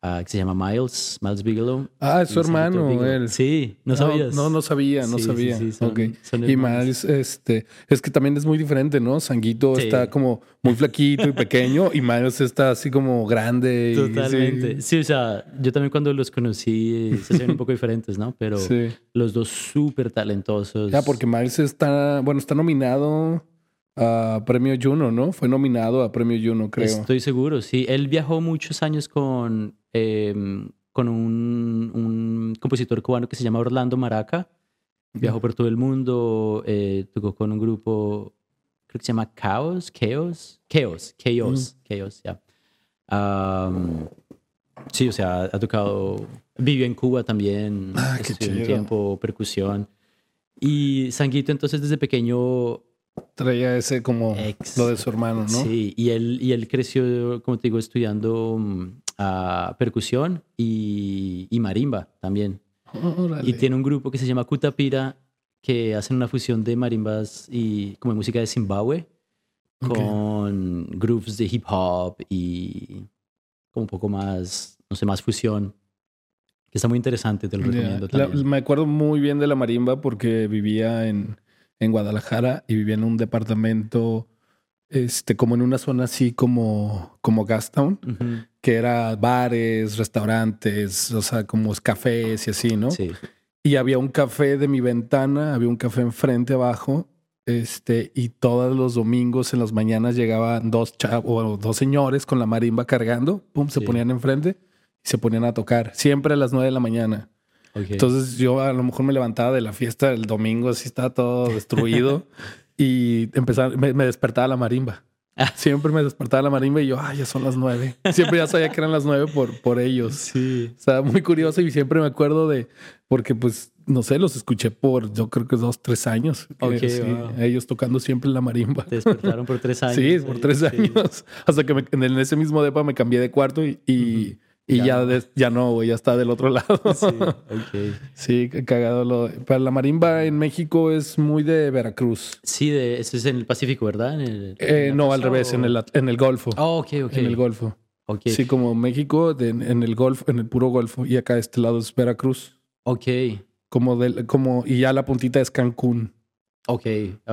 Ah, que se llama Miles, Miles Bigelow. Ah, es su hermano, él. Sí, no sabías. No, no sabía, no Sí, sabía. sí, son- Ok. son Y. Miles, este, es que también es muy diferente, ¿no? Sanguito está como muy flaquito y pequeño y Miles está así como grande. y- Totalmente. sí. Sí. o sea, yo también cuando los conocí eh, se hacían un poco diferentes, ¿no? Pero los dos súper talentosos. Ya, porque Miles está, bueno, está nominado a Premio Juno, ¿no? Fue nominado a Premio Juno, creo. Estoy seguro, sí. Él viajó muchos años con, eh, con un, un compositor cubano que se llama Orlando Maraca. Viajó por todo el mundo, eh, tocó con un grupo, creo que se llama Chaos, Chaos, Chaos, Chaos, Chaos, ya. Am, sí, o sea, ha tocado, vivió en Cuba también, Ah, estudió un tiempo percusión. Y Sanguito entonces desde pequeño Traía ese como Ex- lo de su hermano, ¿no? Sí, y él, y él creció, como te digo, estudiando ah, percusión y, y marimba también. Órale. Y tiene un grupo que se llama Kutapira, que hacen una fusión de marimbas y como música de Zimbabue con grooves de hip hop y como un poco más, no sé, más fusión. Que está muy interesante, te lo recomiendo la- también. me acuerdo muy bien de la marimba porque vivía en, en Guadalajara y vivía en un departamento, este, como en una zona así como, como Gastown, que era bares, restaurantes, o sea, como cafés y así, ¿no? Sí, Y había un café de mi ventana, había un café enfrente abajo, este, y todos los domingos en las mañanas llegaban dos chavos o dos señores con la marimba cargando, pum, se Sí. ponían enfrente y se ponían a tocar, siempre a las nueve de la mañana. Ok. Entonces yo a lo mejor me levantaba de la fiesta el domingo, así estaba todo destruido [laughs] y empezaba, me, me despertaba la marimba. Ah. Siempre me despertaba la marimba y yo, ay, ya son las nueve. Siempre ya sabía que eran las nueve por, por ellos. sí. O sea, muy curioso y siempre me acuerdo de, porque pues, no sé, los escuché por, yo creo que dos, tres años. que Ok, sí, wow. Ellos tocando siempre la marimba. Te despertaron por tres [laughs] años. Sí, por tres Sí. años. Hasta que me- en, ese mismo depa me cambié de cuarto y, y, y Ya ya, no. ya no, güey, ya está del otro [laughs] lado. Sí, cagado lo. Pero la marimba en México es muy de Veracruz. Sí, de, este es en el Pacífico, ¿verdad? En el- Eh, en no, al revés, o- en el, en el Golfo. Oh, ok, ok. En el Golfo. Ok, Sí, como México, de- en el Golfo, en el puro Golfo. Y acá este lado es Veracruz. ok, Como del, como, y ya la puntita es Cancún. ok.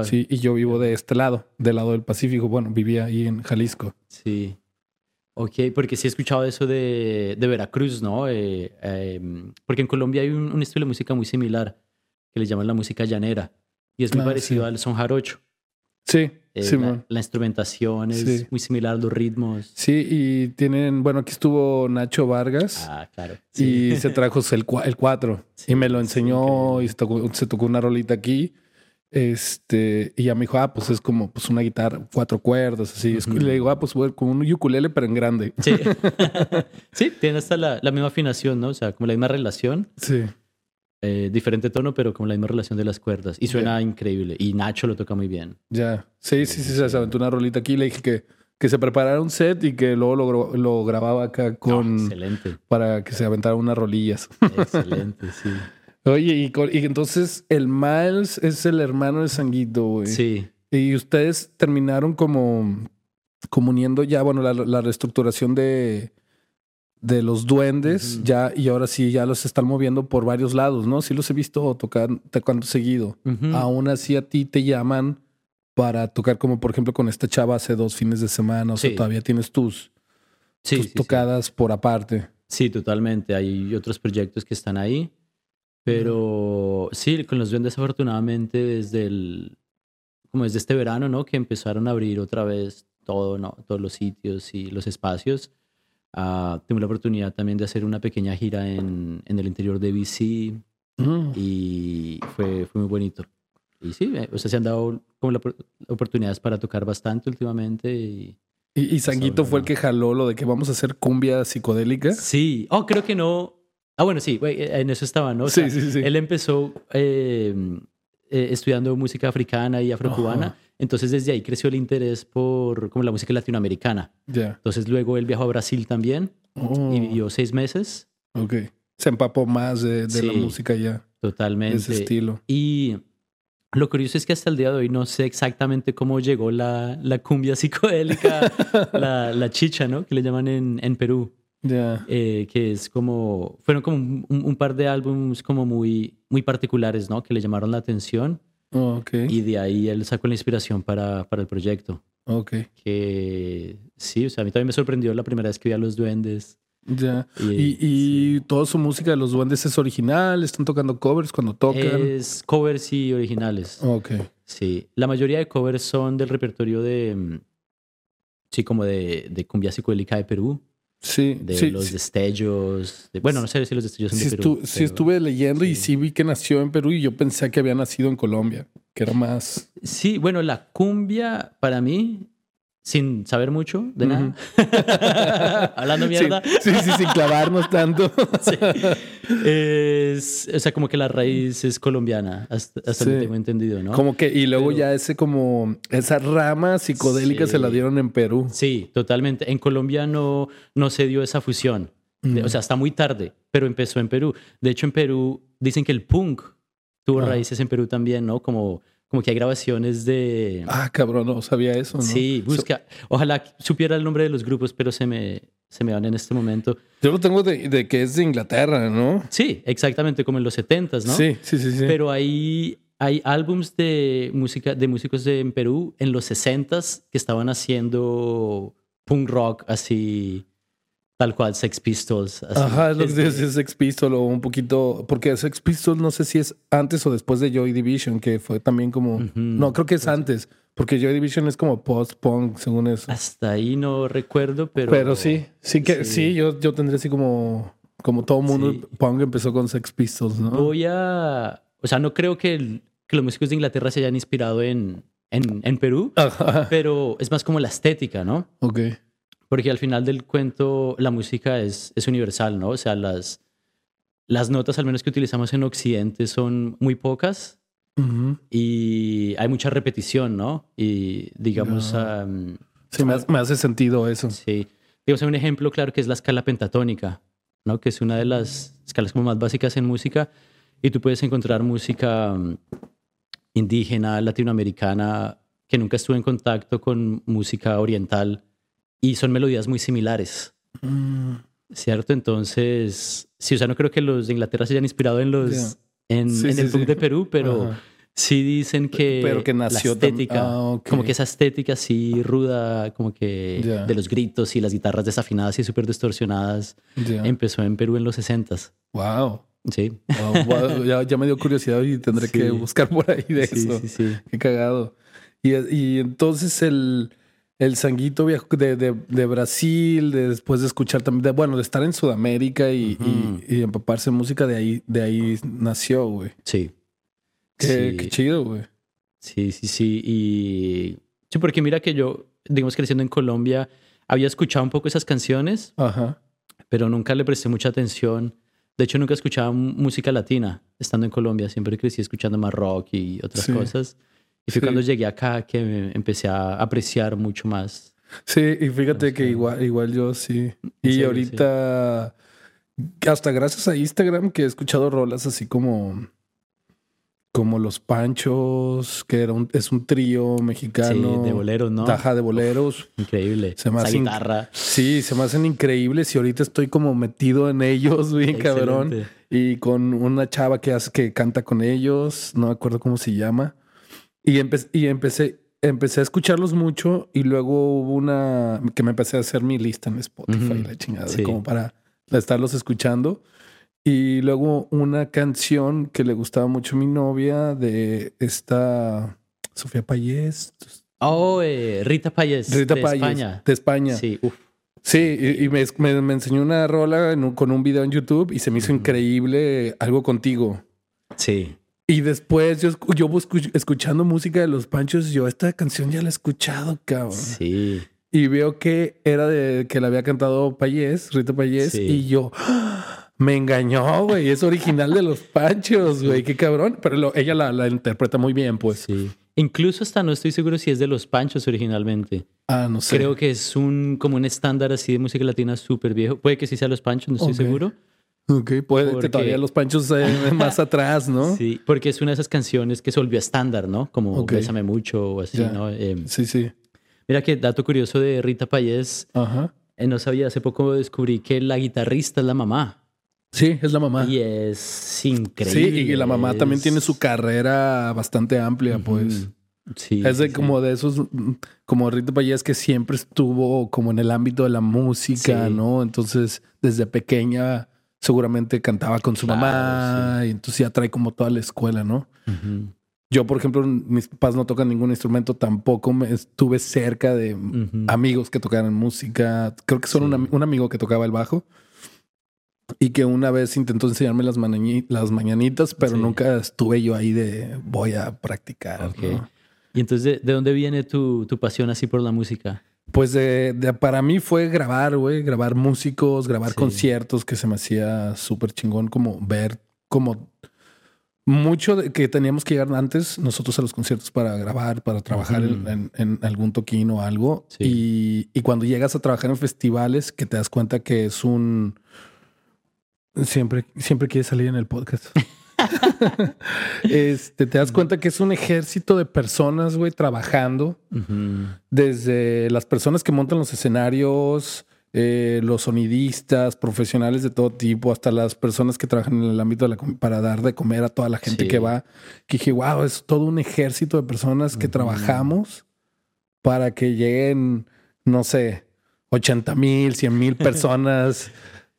Sí, y yo vivo de este lado, del lado del Pacífico. Bueno, vivía ahí en Jalisco. Sí. Ok, porque sí he escuchado eso de, de Veracruz, ¿no? Eh, eh, porque en Colombia hay un, un estilo de música muy similar que le llaman la música llanera y es muy Ah, parecido sí. al son jarocho. Sí, Eh, sí, la, la instrumentación es Sí. muy similar, los ritmos. Sí, y tienen, bueno, aquí estuvo Nacho Vargas. Ah, claro. Y se trajo el, cua- el 4 [laughs] Sí, y me lo enseñó y se tocó, se tocó una rolita aquí. Este, y ya me dijo, ah, pues es como pues una guitarra, cuatro cuerdas, así. Ujú. Y le digo, ah, pues como un ukulele, pero en grande. Sí, [laughs] [laughs] sí tiene hasta la, la misma afinación, ¿no? O sea, como la misma relación. Sí. eh, diferente tono, pero como la misma relación de las cuerdas. Y suena increíble. Y Nacho lo toca muy bien. Ya. Sí, sí, sí, se aventó una rolita aquí. Le dije que, que se preparara un set y que luego lo, lo grababa acá con excelente, para que se aventara unas rolillas. excelente, sí. [laughs] Oye, y, entonces el Miles es el hermano de Sanguito, güey. Sí, Y ustedes terminaron como, como uniendo ya, bueno, la, la reestructuración de, de los duendes, ya, y ahora sí ya los están moviendo por varios lados, ¿no? Sí los he visto tocar tocando seguido. Ujú. Aún así a ti te llaman para tocar como por ejemplo con esta chava hace dos fines de semana, o sea, todavía tienes tus, sí, tus sí. tocadas por aparte. Sí, totalmente. Hay otros proyectos que están ahí. Pero sí, con los duendes afortunadamente desde el, como desde este verano, ¿no? Que empezaron a abrir otra vez todo, ¿no? Todos los sitios y los espacios. Ah, tuve la oportunidad también de hacer una pequeña gira en, en el interior de BC Mm. y fue, fue muy bonito. Y sí, eh, o sea, se han dado como la opor- oportunidades para tocar bastante últimamente y... Y, y Sanguito fue el que jaló lo de que vamos a hacer cumbia psicodélica. Sí, oh, creo que no. Ah, bueno, sí, güey, en eso estaba, ¿no? O Sí, sea, sí, sí. Él empezó eh, eh, estudiando música africana y afrocubana, Ajá. entonces desde ahí creció el interés por como la música latinoamericana. Ya. Entonces luego él viajó a Brasil también Oh, y vivió seis meses, ok. Se empapó más de, de la Sí. música ya, de totalmente. ese estilo. Y lo curioso es que hasta el día de hoy no sé exactamente cómo llegó la, la cumbia psicodélica, [laughs] la, la chicha, ¿no? Que le llaman en, en Perú. Eh, que es como, fueron como un, un par de álbumes como muy, muy particulares, ¿no? Que le llamaron la atención Oh, y de ahí él sacó la inspiración para, para el proyecto. Ok. Que sí, o sea, a mí también me sorprendió la primera vez que vi a los duendes. Ya. Y, Y, y toda su música de los duendes es original, están tocando covers cuando tocan. Es covers y originales. Ok. Sí, la mayoría de covers son del repertorio de, mm, sí, como de, de cumbia psicodélica de Perú, Sí, de sí, los sí, destellos. de- bueno, no sé si los destellos son sí de Perú. estu- sí pero- estuve leyendo y sí. sí vi que nació en Perú y yo pensé que había nacido en Colombia, que era más... Sí, bueno, la cumbia para mí, sin saber mucho de nada, [laughs] hablando mierda, Sí, sí, sí, sin clavarnos tanto. [laughs] sí, es, o sea, como que la raíz es colombiana, hasta, hasta lo Sí. que tengo entendido, ¿no? Como que, y luego Pero- ya ese como, esa rama psicodélica Sí. se la dieron en Perú. Sí, totalmente. En Colombia no, no se dio esa fusión. O sea, está muy tarde, pero empezó en Perú. De hecho, en Perú dicen que el punk tuvo Ah. raíces en Perú también, ¿no? Como, como que hay grabaciones de... Ah, cabrón, no sabía eso, ¿no? sí, busca. Ojalá supiera el nombre de los grupos, pero se me, se me van en este momento. yo lo tengo de, de que es de Inglaterra, ¿no? Sí, exactamente, como en los 70s, ¿no? Sí, sí, sí, sí. Pero hay, hay álbums de música de músicos de, en Perú en los 60s que estaban haciendo punk rock así, tal cual, Sex Pistols. así, Ajá, es lo que es Sex Pistols o un poquito, porque Sex Pistols no sé si es antes o después de Joy Division, que fue también como, no, creo que es antes, porque Joy Division es como post-punk, según eso. Hasta ahí no recuerdo, pero... Pero, sí, sí que, sí, sí. yo, yo tendría así como, como todo mundo Sí. punk empezó con Sex Pistols, ¿no? Voy a... O sea, no creo que, el- que los músicos de Inglaterra se hayan inspirado en, en, en Perú, Ajá, pero es más como la estética, ¿no? ok. Porque al final del cuento la música es, es universal, ¿no? O sea, las, las notas, al menos que utilizamos en Occidente, son muy pocas Ujú. y hay mucha repetición, ¿no? Y digamos, Ya. am, Sí, me, hace- me hace sentido eso. sí, digamos, un ejemplo claro que es la escala pentatónica, ¿no? Que es una de las escalas como más básicas en música y tú puedes encontrar música indígena, latinoamericana, que nunca estuvo en contacto con música oriental y son melodías muy similares. Mm, ¿Cierto? Entonces, sí, o sea, no creo que los de Inglaterra se hayan inspirado en los Ya. en, Sí, en sí, el punk sí. de Perú, pero Ajá. sí dicen que, Pero que nació la estética, Ah, ok. como que esa estética así ruda, como que Ya. de los gritos y las guitarras desafinadas y súper distorsionadas, Ya. empezó en Perú en los 60s. Wow. Sí. Wow, wow, Ya, ya me dio curiosidad y tendré que buscar por ahí de eso. sí, sí. Qué cagado. Y, y entonces el, el sanguito viajó de, de, de Brasil, de después de escuchar también, de, bueno, de estar en Sudamérica y, y, y empaparse en música, de ahí, de ahí nació, güey. Sí. Qué, Sí. qué chido, güey. Sí, sí, sí. Y sí, porque mira que yo, digamos, creciendo en Colombia, había escuchado un poco esas canciones, Ajá. pero nunca le presté mucha atención. De hecho, nunca escuchaba música latina estando en Colombia. Siempre crecí escuchando más rock y otras Sí. cosas. Y fue Sí. cuando llegué acá que me empecé a apreciar mucho más. Sí, y fíjate que igual, igual yo sí. Y ahorita, hasta gracias a Instagram, que he escuchado rolas así como, como Los Panchos, que era un, es un trío mexicano. Sí, de boleros, ¿no? Taja de boleros. Increíble. Se me Esa hace inc- guitarra. Sí, se me hacen increíbles y ahorita estoy como metido en ellos, [laughs] bien cabrón. Y con una chava que hace, que canta con ellos, no me acuerdo cómo se llama. Y, empe- y empecé, empecé a escucharlos mucho y luego hubo una que me empecé a hacer mi lista en Spotify, la chingada, Sí. como para estarlos escuchando. Y luego una canción que le gustaba mucho a mi novia de esta Sofía Payés. Oh, eh, Rita Payés. Rita de Payés, España. De España. Sí, uf. Sí, y, y me, me- me enseñó una rola un- con un video en YouTube y se me hizo increíble algo contigo. Sí. Y después yo, yo escuchando música de los Panchos, yo esta canción ya la he escuchado, cabrón. Sí. Y veo que era de que la había cantado Payés, Rita Payés, Sí. y yo ¡ah! me engañó, güey. Es original de los Panchos, güey. Qué cabrón. Pero lo- ella la, la interpreta muy bien, pues. Sí. Incluso hasta no estoy seguro si es de los Panchos originalmente. Ah, no sé. Creo que es un como un estándar así de música latina súper viejo. Puede que sí sea los Panchos, no estoy Ok. seguro. Ok, puede que todavía los Panchos eh, [laughs] más atrás, ¿no? Sí, porque es una de esas canciones que se volvió estándar, ¿no? Como Ok. Bésame mucho o así. ¿no? Eh, Sí, sí. mira que dato curioso de Rita Payés, Ajá. Eh, no sabía, hace poco descubrí que la guitarrista es la mamá. Sí, es la mamá. Y es increíble. Sí, y la mamá también tiene su carrera bastante amplia, pues. Sí. Es de como de esos, como Rito Payés que siempre estuvo como en el ámbito de la música, ¿no? Entonces, desde pequeña seguramente cantaba con su mamá y entonces ya trae como toda la escuela, ¿no? Yo, por ejemplo, mis papás no tocan ningún instrumento, tampoco me estuve cerca de amigos que tocaran música. Creo que solo un, amigo que tocaba el bajo y que una vez intentó enseñarme las, las mañanitas, pero nunca estuve yo ahí de voy a practicar. ¿Y entonces de, dónde viene tu, tu pasión así por la música? Pues de, para mí fue grabar, güey, grabar músicos, grabar conciertos, que se me hacía súper chingón como ver como mucho de que teníamos que llegar antes nosotros a los conciertos para grabar, para trabajar en, algún toquín o algo. Y, y, cuando llegas a trabajar en festivales, que te das cuenta que es un... Siempre, siempre quieres salir en el podcast. [laughs] este, te das cuenta que es un ejército de personas, güey, trabajando. Desde las personas que montan los escenarios, eh, los sonidistas, profesionales de todo tipo, hasta las personas que trabajan en el ámbito para dar de comer a toda la gente que va. Que dije, wow, es todo un ejército de personas que trabajamos para que lleguen, no sé, 80 mil, 100 mil personas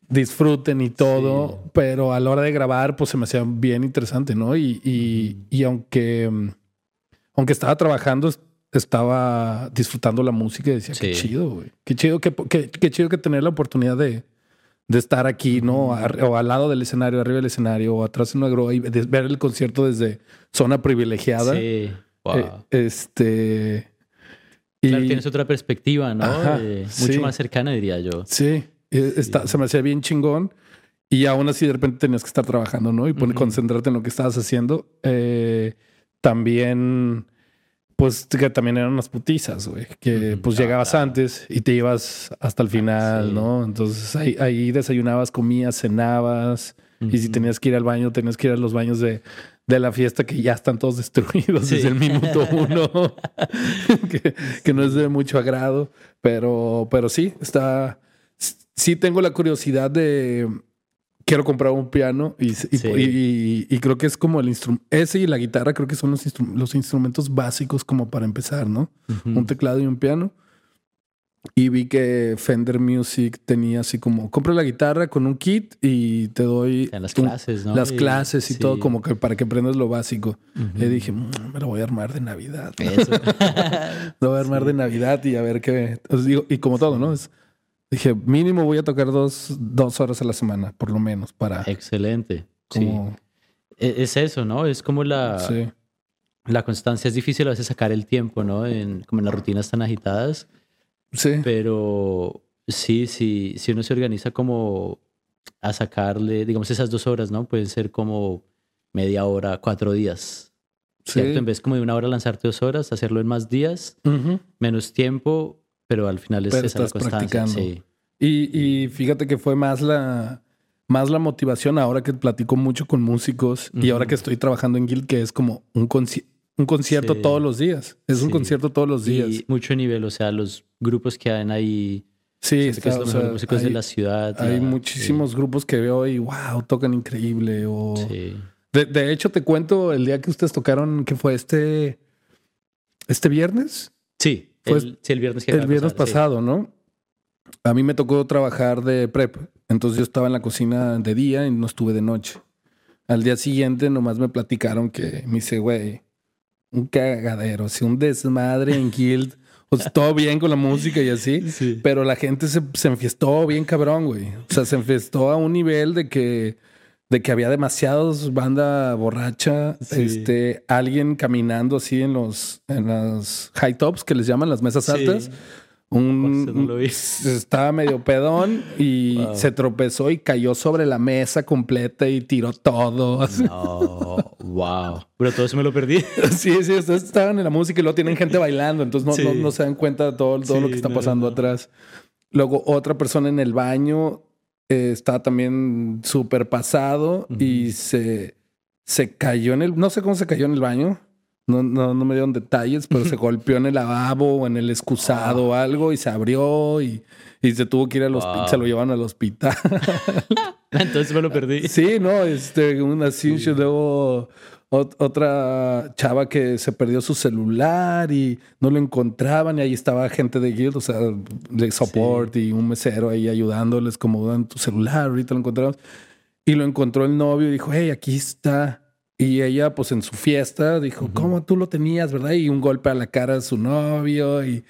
disfruten y todo, pero a la hora de grabar, pues se me hacía bien interesante, ¿no? Y, y, aunque, aunque estaba trabajando, estaba disfrutando la música y decía, qué chido, güey. Qué chido que, qué, chido que tener la oportunidad de, de estar aquí, ¿no? o al lado del escenario, arriba del escenario, o atrás en una grúa y ver el concierto desde zona privilegiada. Sí. Wow. Eh, este. Claro, tienes otra perspectiva, ¿no? Eh, mucho más cercana, diría yo. Sí. Eh, se me hacía bien chingón. Y aún así de repente tenías que estar trabajando, ¿no? Y concentrarte en lo que estabas haciendo. Eh, también, pues que también eran unas putizas, güey. Que pues llegabas antes y te ibas hasta el final, ¿no? Entonces ahí, ahí, desayunabas, comías, cenabas. Y si tenías que ir al baño, tenías que ir a los baños de, de la fiesta que ya están todos [laughs] destruidos desde el minuto uno. [laughs] que, que, no es de mucho agrado. Pero, pero sí, está sí tengo la curiosidad de quiero comprar un piano y, y, creo que es como el instrumento, ese y la guitarra creo que son los, los instrumentos básicos como para empezar, ¿no? Un teclado y un piano. Y vi que Fender Music tenía así como, compra la guitarra con un kit y te doy las clases, ¿no? Las clases y todo como que para que aprendas lo básico. Y dije, mm, me lo voy a armar de Navidad. [laughs] lo voy a armar [laughs] de Navidad y a ver qué... digo, y como todo, ¿no? Es, Dije, mínimo voy a tocar dos, dos horas a la semana, por lo menos, para... Excelente. Como... Sí. E, es eso, ¿no? Es como la... Sí. La constancia es difícil a veces sacar el tiempo, ¿no? En, como en las rutinas tan agitadas. Sí. Pero sí, sí, si uno se organiza como a sacarle, digamos, esas dos horas, ¿no? Pueden ser como media hora, cuatro días. Sí. En vez como de una hora lanzarte dos horas, hacerlo en más días, menos tiempo, pero al final es esa la constancia. Sí. Y, y, fíjate que fue más la, más la motivación ahora que platico mucho con músicos y ahora que estoy trabajando en Guild, que es como un, un concierto todos los días. Es un concierto todos los días. Y mucho nivel, o sea, los grupos que hay ahí. Sí, está, o sea, músicos de la ciudad. Hay muchísimos grupos que veo y wow, tocan increíble. O... De, de, hecho, te cuento el día que ustedes tocaron, que fue este, este viernes. Sí. Pues, el, el viernes, el viernes pasado, ¿no? A mí me tocó trabajar de prep. Entonces yo estaba en la cocina de día y no estuve de noche. Al día siguiente nomás me platicaron que me dice, güey, un cagadero, así un desmadre en Guild. O sea, todo bien con la música y así. Pero la gente se, se enfiestó bien cabrón, güey. O sea, se enfiestó a un nivel de que de que había demasiados banda borracha, este, alguien caminando así en los, en las high tops que les llaman las mesas altas. Un, estaba medio pedón y se tropezó y cayó sobre la mesa completa y tiró todo. No, wow. Pero todo eso me lo perdí. [laughs] sí, sí, ustedes estaban en la música y luego tienen gente bailando, entonces no, no, se dan cuenta de todo, todo lo que está pasando atrás. Luego otra persona en el baño eh, está también súper pasado y se, se cayó en el, no sé cómo se cayó en el baño, no, no, no me dieron detalles, pero se golpeó en el lavabo o en el excusado o algo y se abrió y, y se tuvo que ir al hospital, se lo llevaron al hospital. [laughs] Entonces me lo perdí. Sí, no, este, una sí. luego otra chava que se perdió su celular y no lo encontraban y ahí estaba gente de Guild, o sea, de support y un mesero ahí ayudándoles como dan tu celular, ahorita lo encontramos. Y lo encontró el novio y dijo, hey, aquí está. Y ella, pues en su fiesta, dijo, ¿cómo tú lo tenías, verdad? Y un golpe a la cara de su novio y,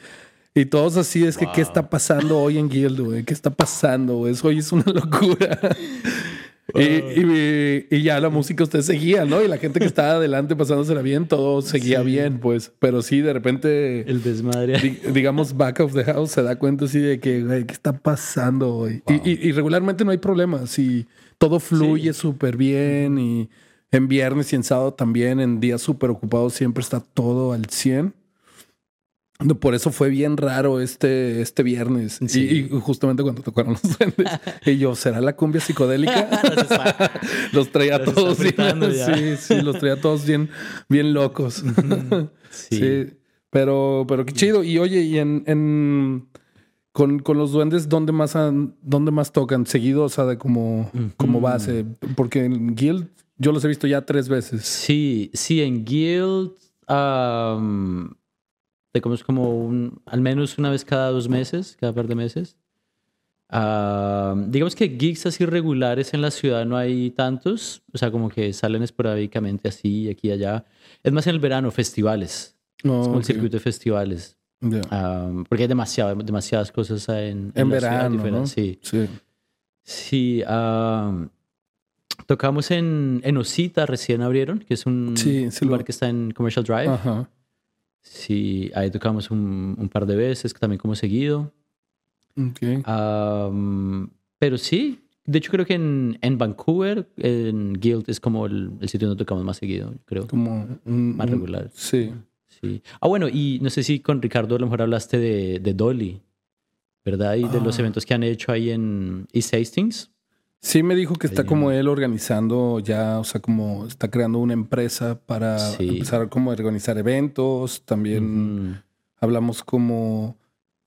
y todos así, es que, ¿qué está pasando hoy en Guild, güey? ¿Qué está pasando, güey? Hoy es una locura. [laughs] Y, y, ya la música usted seguía, ¿no? Y la gente que estaba adelante pasándosela bien, todo seguía bien, pues. Pero sí, de repente. El desmadre. digamos, back of the house se da cuenta así de que, güey, ¿qué está pasando hoy? Y, regularmente no hay problemas. Y todo fluye súper bien. Y en viernes y en sábado también, en días súper ocupados, siempre está todo al 100. Por eso fue bien raro este, este viernes. Y, justamente cuando tocaron los duendes. [laughs] y yo, ¿será la cumbia psicodélica? [laughs] [laughs] los traía todos bien, sí, sí, los traía todos bien, bien locos. sí. Pero, pero qué chido. Y oye, y en, en con, con, los duendes, ¿dónde más, dónde más tocan? Seguido, o sea, de como, como base. Porque en Guild yo los he visto ya tres veces. Sí, sí, en Guild como como un, al menos una vez cada dos meses, cada par de meses. Ah, digamos que gigs así regulares en la ciudad no hay tantos, o sea, como que salen esporádicamente así, aquí y allá. Es más en el verano, festivales. Oh, es como el circuito de festivales. Ah, porque hay demasiado, demasiadas cosas en, en, verano. ¿no? Sí. Sí. sí ah, tocamos en, en Osita, recién abrieron, que es un lugar que está en Commercial Drive. Ajá. Sí, ahí tocamos un, un par de veces, también como seguido. Okay. pero sí, de hecho creo que en, en, Vancouver, en Guild, es como el, el, sitio donde tocamos más seguido, creo. Como más regular. Sí. sí. Ah, bueno, y no sé si con Ricardo a lo mejor hablaste de, de Dolly, ¿verdad? Y de los ah. eventos que han hecho ahí en East Hastings. Sí, me dijo que está como él organizando ya, o sea, como está creando una empresa para empezar como a organizar eventos. También hablamos como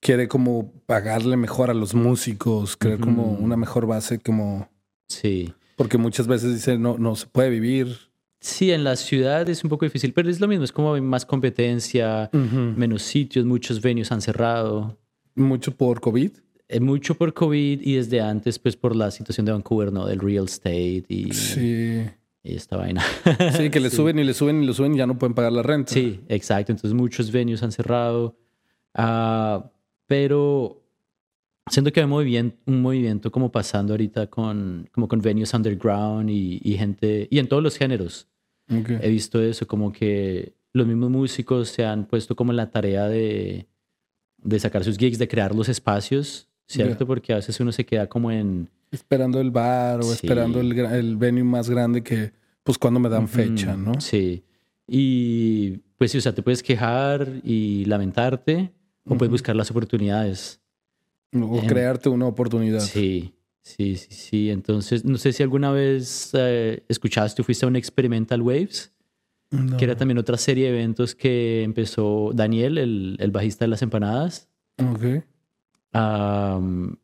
quiere como pagarle mejor a los músicos, crear como una mejor base, como sí, porque muchas veces dice no no se puede vivir. Sí, en la ciudad es un poco difícil, pero es lo mismo, es como hay más competencia, menos sitios, muchos venues han cerrado. Mucho por COVID. Mucho por COVID y desde antes, pues por la situación de Vancouver, ¿no? Del real estate y, sí. y esta vaina. Sí, que [laughs] le suben y le suben y le suben y ya no pueden pagar la renta. Sí, exacto. Entonces muchos venues han cerrado. Ah, pero siento que hay un movimiento, un movimiento como pasando ahorita con, como con venues underground y, y gente, y en todos los géneros. He visto eso, como que los mismos músicos se han puesto como en la tarea de, de sacar sus gigs, de crear los espacios ¿cierto? Porque a veces uno se queda como en... Esperando el bar o esperando el, el, venue más grande que, pues, cuando me dan fecha, ¿no? Sí. Y, pues, sí, o sea, te puedes quejar y lamentarte o puedes buscar las oportunidades. O crearte una oportunidad. Sí, sí, sí, sí. Entonces, no sé si alguna vez eh, escuchaste o fuiste a un Experimental Waves. que era también otra serie de eventos que empezó Daniel, el, el bajista de las empanadas. Ok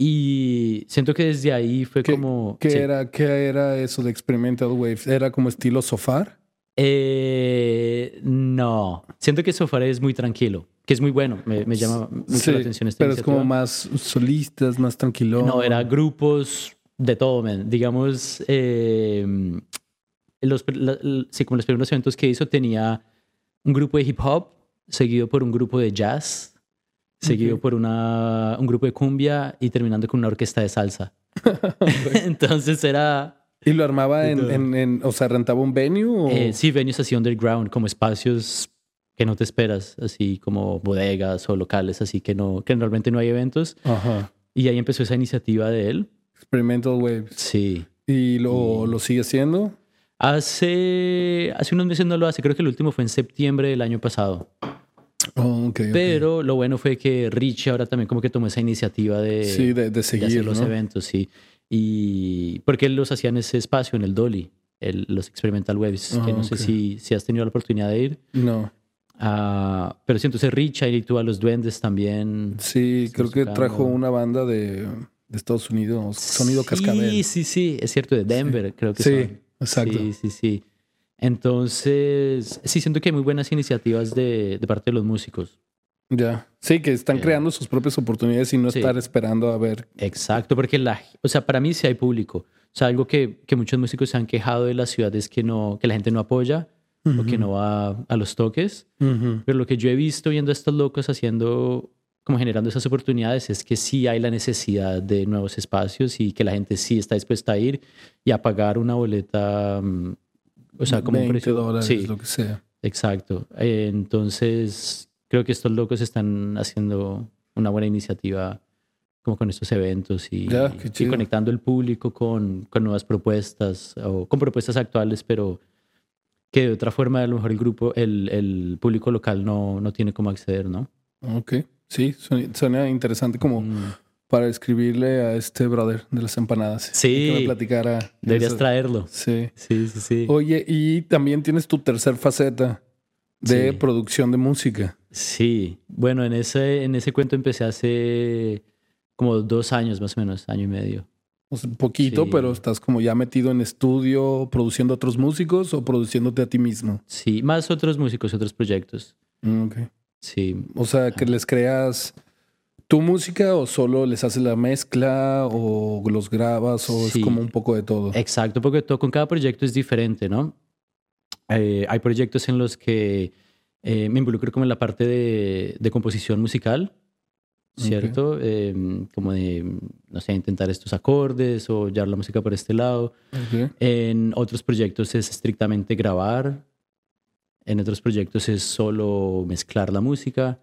y siento que desde ahí fue como... ¿qué, era, ¿Qué era eso de Experimental Waves? ¿Era como estilo Sofar? Eh, no, siento que Sofar es muy tranquilo, que es muy bueno, me, me llama mucho la atención esta Pero es como más solistas, más tranquilo. No, era grupos de todo, digamos, em, los, sí, como los primeros eventos que hizo tenía un grupo de hip hop seguido por un grupo de jazz seguido por una, un grupo de cumbia y terminando con una orquesta de salsa. [laughs] [laughs] Entonces era... ¿Y lo armaba en, en, o sea, rentaba un venue? O? Eh, sí, venues así underground, como espacios que no te esperas, así como bodegas o locales, así que no, que normalmente no hay eventos. Ajá. Y ahí empezó esa iniciativa de él. Experimental Waves. Sí. ¿Y lo, lo sigue haciendo? Hace, hace unos meses no lo hace, creo que el último fue en septiembre del año pasado. Oh, Pero lo bueno fue que Richie ahora también como que tomó esa iniciativa de, sí, de, seguir los eventos, sí. Y porque él los hacía en ese espacio, en el Dolly. los Experimental Waves, que no sé si, si has tenido la oportunidad de ir. No. Uh, pero sí, entonces Richard y tú a los Duendes también. Sí, creo que trajo una banda de, de Estados Unidos, Sonido Cascabel. Sí, sí, sí, es cierto, de Denver, creo que Sí, exacto. Sí, sí, sí. Entonces, sí, siento que hay muy buenas iniciativas de, de parte de los músicos. Ya. Sí, que están creando sus propias oportunidades y no estar esperando a ver. Exacto, porque la, o sea, para mí sí hay público. O sea, algo que, que muchos músicos se han quejado de la ciudad es que, no, que la gente no apoya o que no va a los toques. Pero lo que yo he visto viendo a estos locos haciendo, como generando esas oportunidades, es que sí hay la necesidad de nuevos espacios y que la gente sí está dispuesta a ir y a pagar una boleta, mm, o sea, como 20 un precio. dólares, sí, lo que sea. exacto. Entonces, creo que estos locos están haciendo una buena iniciativa como con estos eventos y, conectando el público con, con nuevas propuestas o con propuestas actuales, pero que de otra forma a lo mejor el grupo, el, el público local no, no tiene cómo acceder, ¿no? Ok. Sí, suena, suena interesante como Mm. Para escribirle a este brother de las empanadas. Sí. Que me platicara. Deberías eso. traerlo. Sí. Sí, sí, sí. Oye, y también tienes tu tercer faceta de Sí. producción de música. Sí, bueno, en ese, en ese cuento empecé hace como dos años más o menos, año y medio. O sea, poquito, Sí. pero estás como ya metido en estudio, produciendo a otros músicos o produciéndote a ti mismo. Sí, más otros músicos, otros proyectos. Mm, ok. Sí, O sea, que les creas tu música o solo les haces la mezcla o los grabas o Sí. es como un poco de todo. exacto, porque todo, con cada proyecto es diferente, ¿no? Eh, hay proyectos en los que eh, me involucro como en la parte de, de composición musical, ¿cierto? Eh, como de, no sé, intentar estos acordes o llevar la música por este lado. Ok. En otros proyectos es estrictamente grabar. En otros proyectos es solo mezclar la música.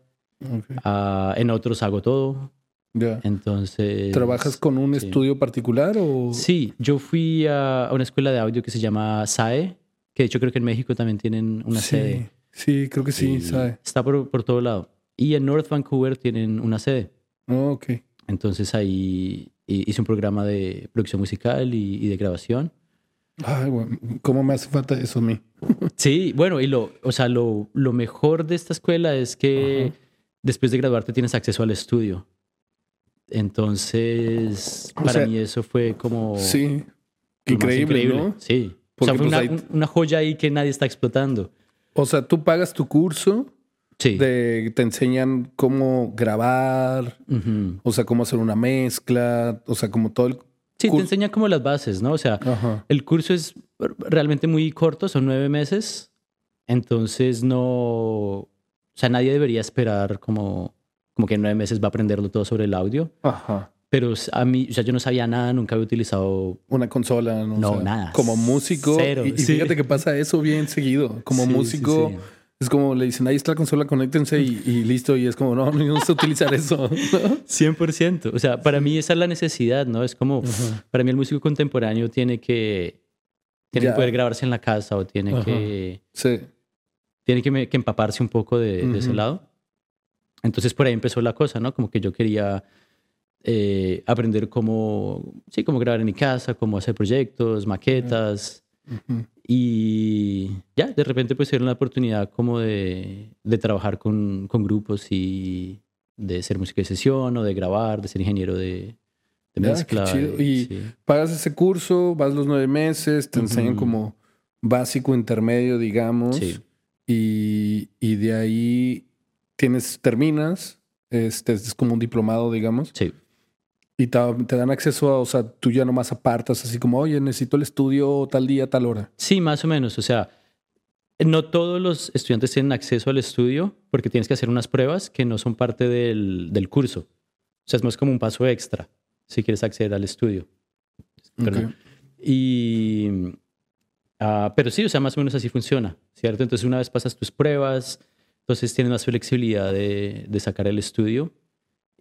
Ok. Ah, en otros hago todo. Ya. Entonces... ¿Trabajas con un sí. estudio particular o...? Sí, yo fui a, una escuela de audio que se llama SAE, que de hecho creo que en México también tienen una sí, sede. sí, creo que sí, Y sabe. Está por, por todo lado. Y en North Vancouver tienen una sede. Oh, ok. Entonces ahí hi- hice un programa de producción musical y, y de grabación. Ay, bueno, ¿cómo me hace falta eso a mí? Sí, bueno, y lo, o sea, lo, lo mejor de esta escuela es que Ajá. Después de graduarte tienes acceso al estudio. Entonces, O para sea, mí eso fue como... Sí. más Increíble, ¿no? Sí. o sea, fue pues, una, ahí- una joya ahí que nadie está explotando. O sea, tú pagas tu curso, Sí. de, te enseñan cómo grabar, o sea, cómo hacer una mezcla, o sea, como todo el... Sí, te Cur- enseña como las bases, ¿no? O sea, Ajá. el curso es realmente muy corto, son nueve meses. Entonces no... O sea, nadie debería esperar como, como que en nueve meses va a aprenderlo todo sobre el audio. Ajá. Pero a mí, o sea, yo no sabía nada, nunca había utilizado... Una consola, ¿no? O No, sea, nada. Como músico. Cero, y, y sí. fíjate que pasa eso bien seguido. Como Sí, músico, sí. es como le dicen, ahí está la consola, conéctense y, y listo. Y es como, no, no sé utilizar eso. 100%. [laughs] O sea, para mí esa es la necesidad, ¿no? Es como, para mí el músico contemporáneo tiene que, tiene Ya. que poder grabarse en la casa o tiene Ajá. que, sí. Tiene que, que empaparse un poco de, de ese lado. Entonces por ahí empezó la cosa, ¿no? Como que yo quería eh, aprender cómo, sí, cómo grabar en mi casa, cómo hacer proyectos, maquetas. Ujú. Y ya, de repente pues era la oportunidad como de, de trabajar con, con grupos y de ser músico de sesión o de grabar, de ser ingeniero de, de mezcla. chido. Y- sí. Pagas ese curso, vas los nueve meses, te enseñan Ujú. como básico, intermedio, digamos. Sí. Y, y de ahí tienes, terminas, este es como un diplomado, digamos. Sí. Y te, te dan acceso a, o sea, tú ya nomás apartas así como, oye, necesito el estudio tal día, tal hora. Sí, más o menos. O sea, no todos los estudiantes tienen acceso al estudio porque tienes que hacer unas pruebas que no son parte del, del curso. O sea, es más como un paso extra si quieres acceder al estudio. Perdón. Ok. Y, ah, pero sí, o sea, más o menos así funciona, ¿cierto? Entonces, una vez pasas tus pruebas, entonces tienes más flexibilidad de, de sacar el estudio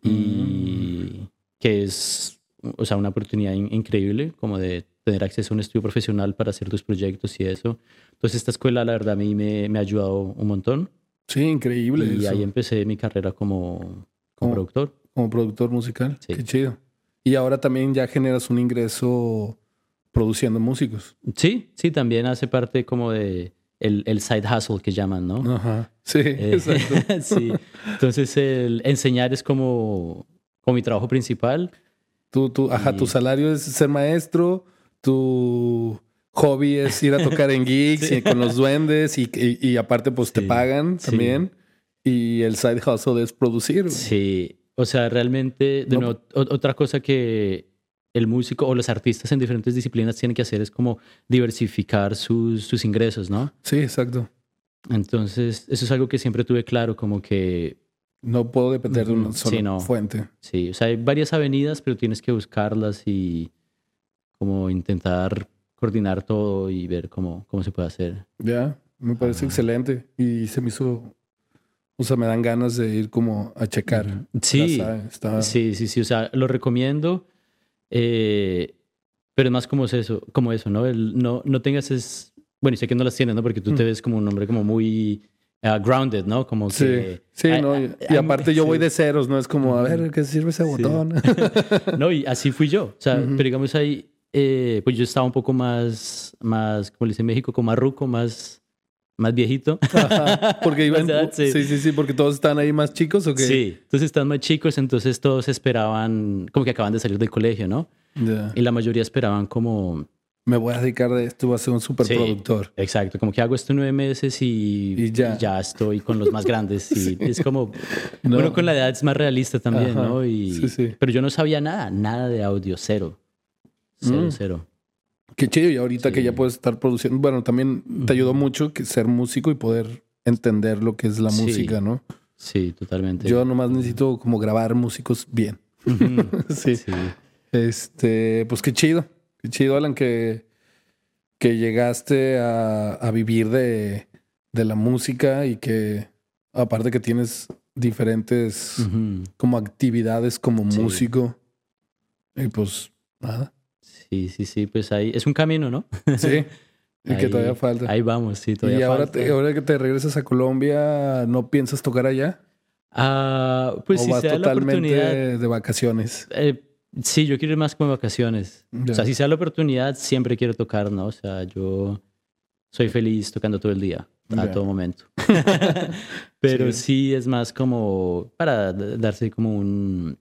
y que es, o sea, una oportunidad in- increíble como de tener acceso a un estudio profesional para hacer tus proyectos y eso. Entonces, esta escuela, la verdad, a mí me, me ha ayudado un montón Sí, increíble y eso. ahí empecé mi carrera como, como ¿Cómo? productor. Como productor musical. Sí. Qué chido. Y ahora también ya generas un ingreso produciendo músicos. Sí, sí, también hace parte como de el, el side hustle que llaman, ¿no? Ajá. Sí, Eh, [laughs] exacto. [laughs] sí. Entonces, el enseñar es como, como mi trabajo principal. Tú, tú, ajá, Y- tu salario es ser maestro, tu hobby es ir a tocar en [laughs] gigs Sí. y con los duendes y, y- y aparte pues te pagan sí. también. Y el side hustle es producir. Sí, o sea, realmente, de No. nuevo, o- otra cosa que el músico o los artistas en diferentes disciplinas tienen que hacer es como diversificar sus, sus ingresos, ¿no? Sí, exacto. Entonces, eso es algo que siempre tuve claro, como que, No puedo depender de una sola sí, no. fuente. sí, o sea, hay varias avenidas, pero tienes que buscarlas y como intentar coordinar todo y ver cómo, cómo se puede hacer. Ya, me parece excelente. Y se me hizo, o sea, me dan ganas de ir como a checar. Sí, está- Sí, sí, sí, o sea, lo recomiendo, eh, pero es más como es eso, como eso, ¿no? El, no, no tengas es, bueno, y sé que no las tienes, ¿no? Porque tú te Mm. ves como un hombre como muy ah, grounded, ¿no? Como Sí, que... sí, no, y, y ay, aparte yo voy sí. de ceros, ¿no? Es como, a ver, ¿qué sirve ese Sí. botón? [laughs] No, y así fui yo, o sea, pero digamos ahí, eh, pues yo estaba un poco más, más, como le dice en México, como más ruco, más, más viejito. Ajá, porque [laughs] iban, edad, sí. sí. sí, sí, porque todos están ahí más chicos o qué? Sí, entonces están más chicos, entonces todos esperaban, como que acaban de salir del colegio, ¿no? Ya. Y la mayoría esperaban como, Me voy a dedicar de esto, voy a ser un superproductor. Exacto, como que hago esto nueve meses y, Y ya. estoy con los más grandes. Y [laughs] Sí. es como, No. bueno, con la edad es más realista también, Ajá, ¿no? Y, sí, sí. Pero yo no sabía nada, nada de audio, cero. Cero, Mm. cero. Qué chido, y ahorita que ya puedes estar produciendo, bueno, también te ayudó mucho que ser músico y poder entender lo que es la Sí. música, ¿no? Sí, totalmente. Yo nomás necesito como grabar músicos bien. [laughs] Sí. sí. Este, pues qué chido. Qué chido, Alan, que, que llegaste a, a vivir de, de la música y que aparte que tienes diferentes como actividades como músico. Y pues nada. Sí, sí, sí, pues ahí es un camino, ¿no? [laughs] Sí. y que Ahí- todavía falta. Ahí vamos, sí, todavía y ahora, falta. te- ahora que te regresas a Colombia, ¿no piensas tocar allá? Ah, pues ¿O si vas se da la totalmente oportunidad. de vacaciones? eh, sí, yo quiero ir más como vacaciones. O sea, si se da la oportunidad, siempre quiero tocar, ¿no? O sea, yo soy feliz tocando todo el día, a todo momento. [laughs] Pero Sí. sí. es más como para darse como un,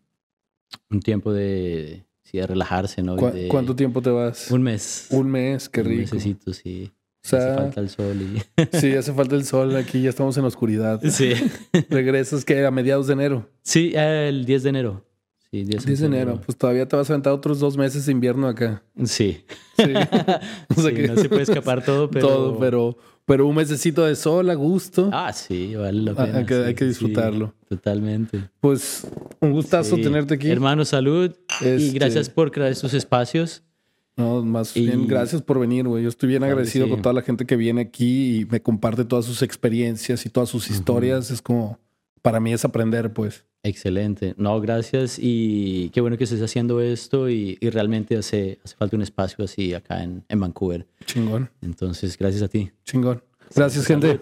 un tiempo de, sí, de relajarse, ¿no? Y ¿Cu- de- ¿Cuánto tiempo te vas? Un mes. Un mes, qué Un rico. mesecito, sí. O sea, Hace falta el sol y... [laughs] sí, hace falta el sol. Aquí ya estamos en la oscuridad. sí. [laughs] Regresas que a mediados de enero. Sí, el 10 de enero. Sí, 10, 10 de enero. Pues todavía te vas a aventar otros dos meses de invierno acá. Sí. Sí. [laughs] O sea Sí, que- no se puede escapar todo, pero... Todo, pero, pero un mesecito de sol a gusto. Ah, sí, vale la Ah, pena. hay que- hay sí, que sí, disfrutarlo. totalmente. Pues un gustazo tenerte aquí. Hermano, salud. Este- Y gracias por crear estos espacios. No, más Y- bien, gracias por venir, güey. Yo estoy bien Claro agradecido sí. con toda la gente que viene aquí y me comparte todas sus experiencias y todas sus historias. Es como, para mí es aprender, pues. Excelente. No, gracias. Y qué bueno que estés haciendo esto. Y, y realmente hace, hace falta un espacio así acá en, en Vancouver. Chingón, Entonces, gracias a ti. chingón. Gracias, gente. Salud.